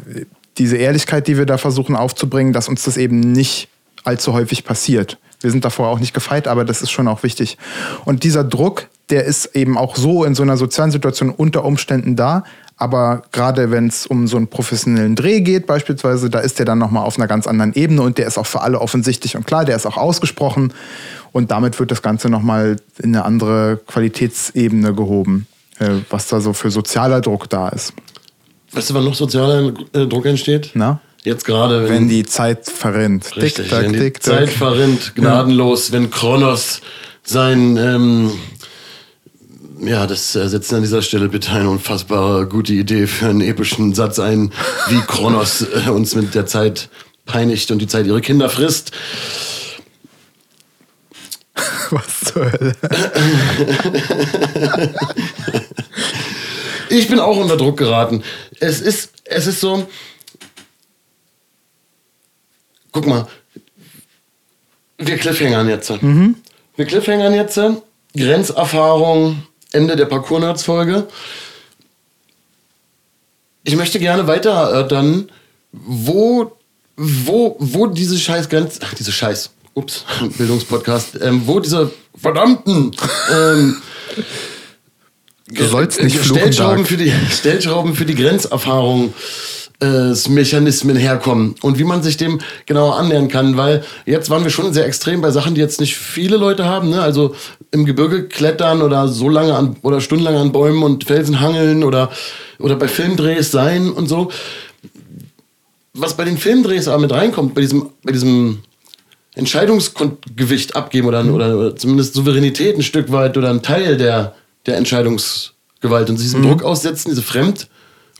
Speaker 3: diese Ehrlichkeit, die wir da versuchen aufzubringen, dass uns das eben nicht allzu häufig passiert. Wir sind davor auch nicht gefeit, aber das ist schon auch wichtig. Und dieser Druck, der ist eben auch so in so einer sozialen Situation unter Umständen da. Aber gerade wenn es um so einen professionellen Dreh geht, beispielsweise, da ist der dann nochmal auf einer ganz anderen Ebene und der ist auch für alle offensichtlich und klar, der ist auch ausgesprochen. Und damit wird das Ganze nochmal in eine andere Qualitätsebene gehoben, äh, was da so für sozialer Druck da ist.
Speaker 2: Weißt du, wann noch sozialer äh, Druck entsteht?
Speaker 3: Na?
Speaker 2: Jetzt gerade,
Speaker 3: wenn, wenn die Zeit verrinnt.
Speaker 2: Richtig, tick, tack, wenn die tick, Zeit verrinnt, gnadenlos, ja. wenn Kronos sein, ähm, ja, das äh, setzt an dieser Stelle bitte eine unfassbare gute Idee für einen epischen Satz ein, wie Kronos äh, uns mit der Zeit peinigt und die Zeit ihre Kinder frisst.
Speaker 3: Was zur Hölle?
Speaker 2: ich bin auch unter Druck geraten. Es ist, es ist so. Guck mal. Wir cliffhangern jetzt. Mhm. Wir cliffhangern jetzt. Grenzerfahrung, Ende der Parcours-Nerds-Folge. Ich möchte gerne weiter erörtern, wo, wo, wo diese scheiß Grenz, ach, diese scheiß, ups, Bildungspodcast, ähm, wo diese verdammten ähm,
Speaker 3: du sollst nicht
Speaker 2: Stellschrauben, für die, Stellschrauben für die Grenzerfahrung Mechanismen herkommen und wie man sich dem genauer annähern kann, weil jetzt waren wir schon sehr extrem bei Sachen, die jetzt nicht viele Leute haben, ne? also im Gebirge klettern oder so lange an oder stundenlang an Bäumen und Felsen hangeln oder, oder bei Filmdrehs sein und so. Was bei den Filmdrehs aber mit reinkommt, bei diesem, bei diesem Entscheidungsgewicht abgeben oder, mhm. oder, oder, zumindest Souveränität ein Stück weit oder ein Teil der, der Entscheidungsgewalt und diesem mhm. Druck aussetzen, diese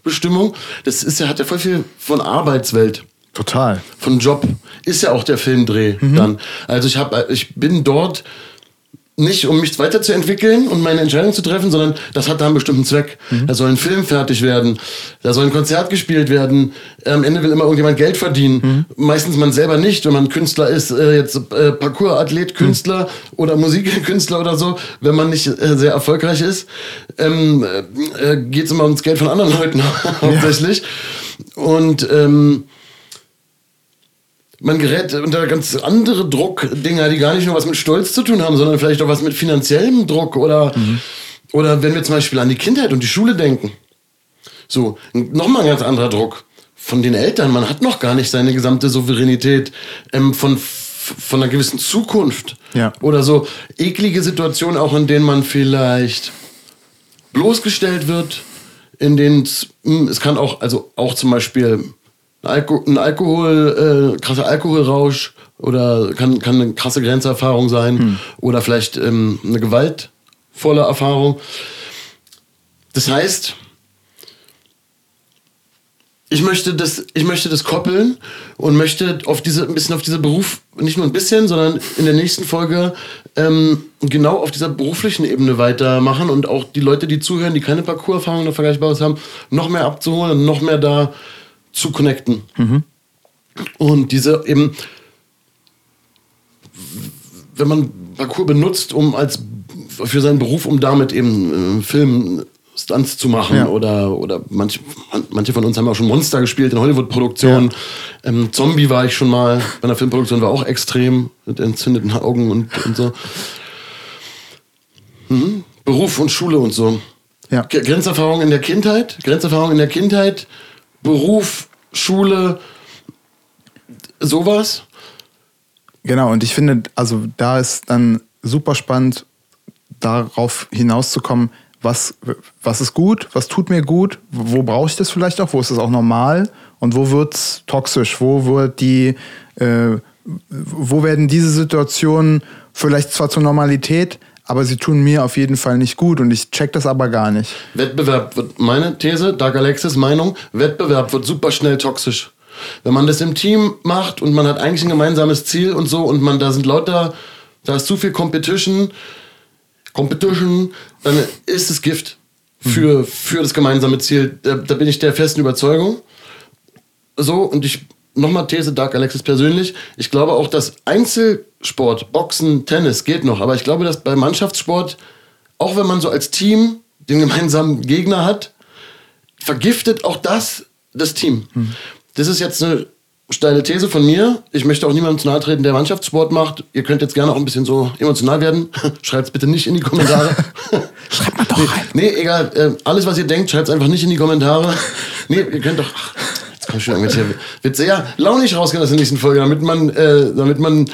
Speaker 2: Fremdbestimmung, das ist ja, hat ja voll viel von Arbeitswelt.
Speaker 3: Total.
Speaker 2: Von Job. Ist ja auch der Filmdreh mhm. dann. Also ich, hab, ich bin dort nicht, um mich weiterzuentwickeln und meine Entscheidung zu treffen, sondern das hat da einen bestimmten Zweck. Mhm. Da soll ein Film fertig werden, da soll ein Konzert gespielt werden. Am Ende will immer irgendjemand Geld verdienen. Mhm. Meistens man selber nicht, wenn man Künstler ist, äh, jetzt äh, Parcours-Athlet, Künstler mhm. oder Musikkünstler oder so, wenn man nicht äh, sehr erfolgreich ist, ähm, äh, geht es immer ums Geld von anderen Leuten hauptsächlich. Ja. Und ähm, man gerät unter ganz andere Druckdinger, die gar nicht nur was mit Stolz zu tun haben, sondern vielleicht auch was mit finanziellem Druck oder, mhm. oder wenn wir zum Beispiel an die Kindheit und die Schule denken. So, nochmal ein ganz anderer Druck von den Eltern. Man hat noch gar nicht seine gesamte Souveränität ähm, von, von einer gewissen Zukunft.
Speaker 3: Ja.
Speaker 2: Oder so eklige Situationen, auch in denen man vielleicht bloßgestellt wird, in denen es kann auch, also auch zum Beispiel Alko ein Alkohol, äh, krasser Alkoholrausch oder kann, kann eine krasse Grenzerfahrung sein hm. oder vielleicht ähm, eine gewaltvolle Erfahrung. Das heißt, ich möchte das, ich möchte das koppeln und möchte auf diese, ein bisschen auf dieser Beruf, nicht nur ein bisschen, sondern in der nächsten Folge ähm, genau auf dieser beruflichen Ebene weitermachen und auch die Leute, die zuhören, die keine Parcours-Erfahrung oder Vergleichbares haben, noch mehr abzuholen und noch mehr da zu connecten. Mhm. Und diese eben, wenn man Parcours benutzt, um als für seinen Beruf, um damit eben äh, Film Stunts zu machen ja. oder, oder manche, manche von uns haben auch schon Monster gespielt in Hollywood-Produktionen. Ja. Ähm, Zombie war ich schon mal bei einer Filmproduktion, war auch extrem mit entzündeten Augen und, und so. Mhm. Beruf und Schule und so.
Speaker 3: Ja.
Speaker 2: Grenzerfahrung in der Kindheit, Grenzerfahrung in der Kindheit, Beruf, Schule, sowas.
Speaker 3: Genau, und ich finde, also da ist dann super spannend, darauf hinauszukommen, was, was ist gut, was tut mir gut, wo brauche ich das vielleicht auch, wo ist das auch normal und wo wird es toxisch, wo wird die, äh, wo werden diese Situationen vielleicht zwar zur Normalität, aber sie tun mir auf jeden Fall nicht gut und ich check das aber gar nicht.
Speaker 2: Wettbewerb wird, meine These, Dark Alexis Meinung, Wettbewerb wird super schnell toxisch. Wenn man das im Team macht und man hat eigentlich ein gemeinsames Ziel und so und man da sind lauter, da ist zu viel Competition, Competition, dann ist es Gift für, mhm. für das gemeinsame Ziel. Da, da bin ich der festen Überzeugung. So, und ich nochmal These, Dark Alexis persönlich. Ich glaube auch, dass Einzelsport, Boxen, Tennis geht noch, aber ich glaube, dass bei Mannschaftssport, auch wenn man so als Team den gemeinsamen Gegner hat, vergiftet auch das das Tehm. Hm. das ist jetzt eine steile These von mir. Ich möchte auch niemandem zu nahe treten, der Mannschaftssport macht. Ihr könnt jetzt gerne auch ein bisschen so emotional werden. Schreibt's bitte nicht in die Kommentare.
Speaker 3: Schreibt mal doch
Speaker 2: nee,
Speaker 3: rein.
Speaker 2: nee, egal. Äh, alles, was ihr denkt, schreibt's einfach nicht in die Kommentare. Nee, ihr könnt doch. Komm schon hier. Wird sehr launig rausgehen aus der nächsten Folge, damit man, äh, damit man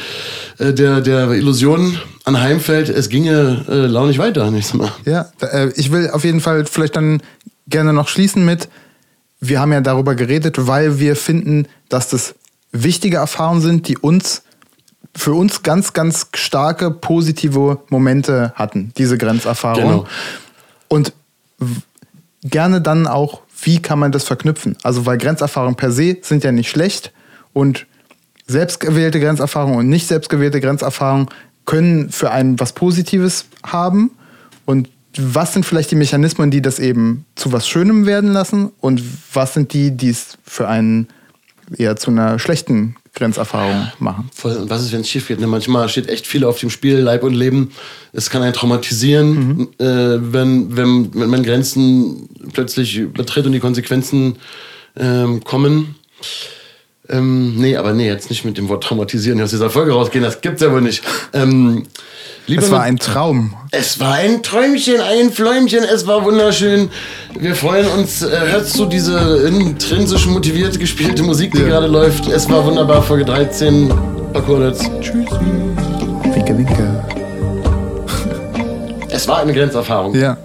Speaker 2: äh, der, der Illusion anheimfällt, es ginge äh, launig weiter nächstes Mal.
Speaker 3: Ja, äh, ich will auf jeden Fall vielleicht dann gerne noch schließen mit, wir haben ja darüber geredet, weil wir finden, dass das wichtige Erfahrungen sind, die uns für uns ganz, ganz starke positive Momente hatten, diese Grenzerfahrung.
Speaker 2: Genau.
Speaker 3: Und gerne dann auch, wie kann man das verknüpfen? Also, weil Grenzerfahrungen per se sind ja nicht schlecht und selbstgewählte Grenzerfahrungen und nicht selbstgewählte Grenzerfahrungen können für einen was Positives haben. Und was sind vielleicht die Mechanismen, die das eben zu was Schönem werden lassen? Und was sind die, die es für einen eher zu einer schlechten Grenzerfahrung machen?
Speaker 2: Voll. Und was ist, wenn es schief geht? Ne? Manchmal steht echt viel auf dem Spiel, Leib und Leben. Es kann einen traumatisieren, äh, wenn, wenn, wenn man Grenzen plötzlich übertritt und die Konsequenzen ähm, kommen. Ähm, nee, aber nee, jetzt nicht mit dem Wort traumatisieren aus dieser Folge rausgehen, das gibt's ja wohl nicht. Ähm, liebe
Speaker 3: Es war ein Traum.
Speaker 2: es war ein Träumchen, ein Fläumchen, es war wunderschön. Wir freuen uns. Äh, hörst du diese intrinsisch motiviert gespielte Musik, die
Speaker 3: Ja.
Speaker 2: gerade läuft? Es war wunderbar, Folge 13. Parkour Tschüss.
Speaker 3: Winke, winke.
Speaker 2: Es war eine Grenzerfahrung.
Speaker 3: Ja.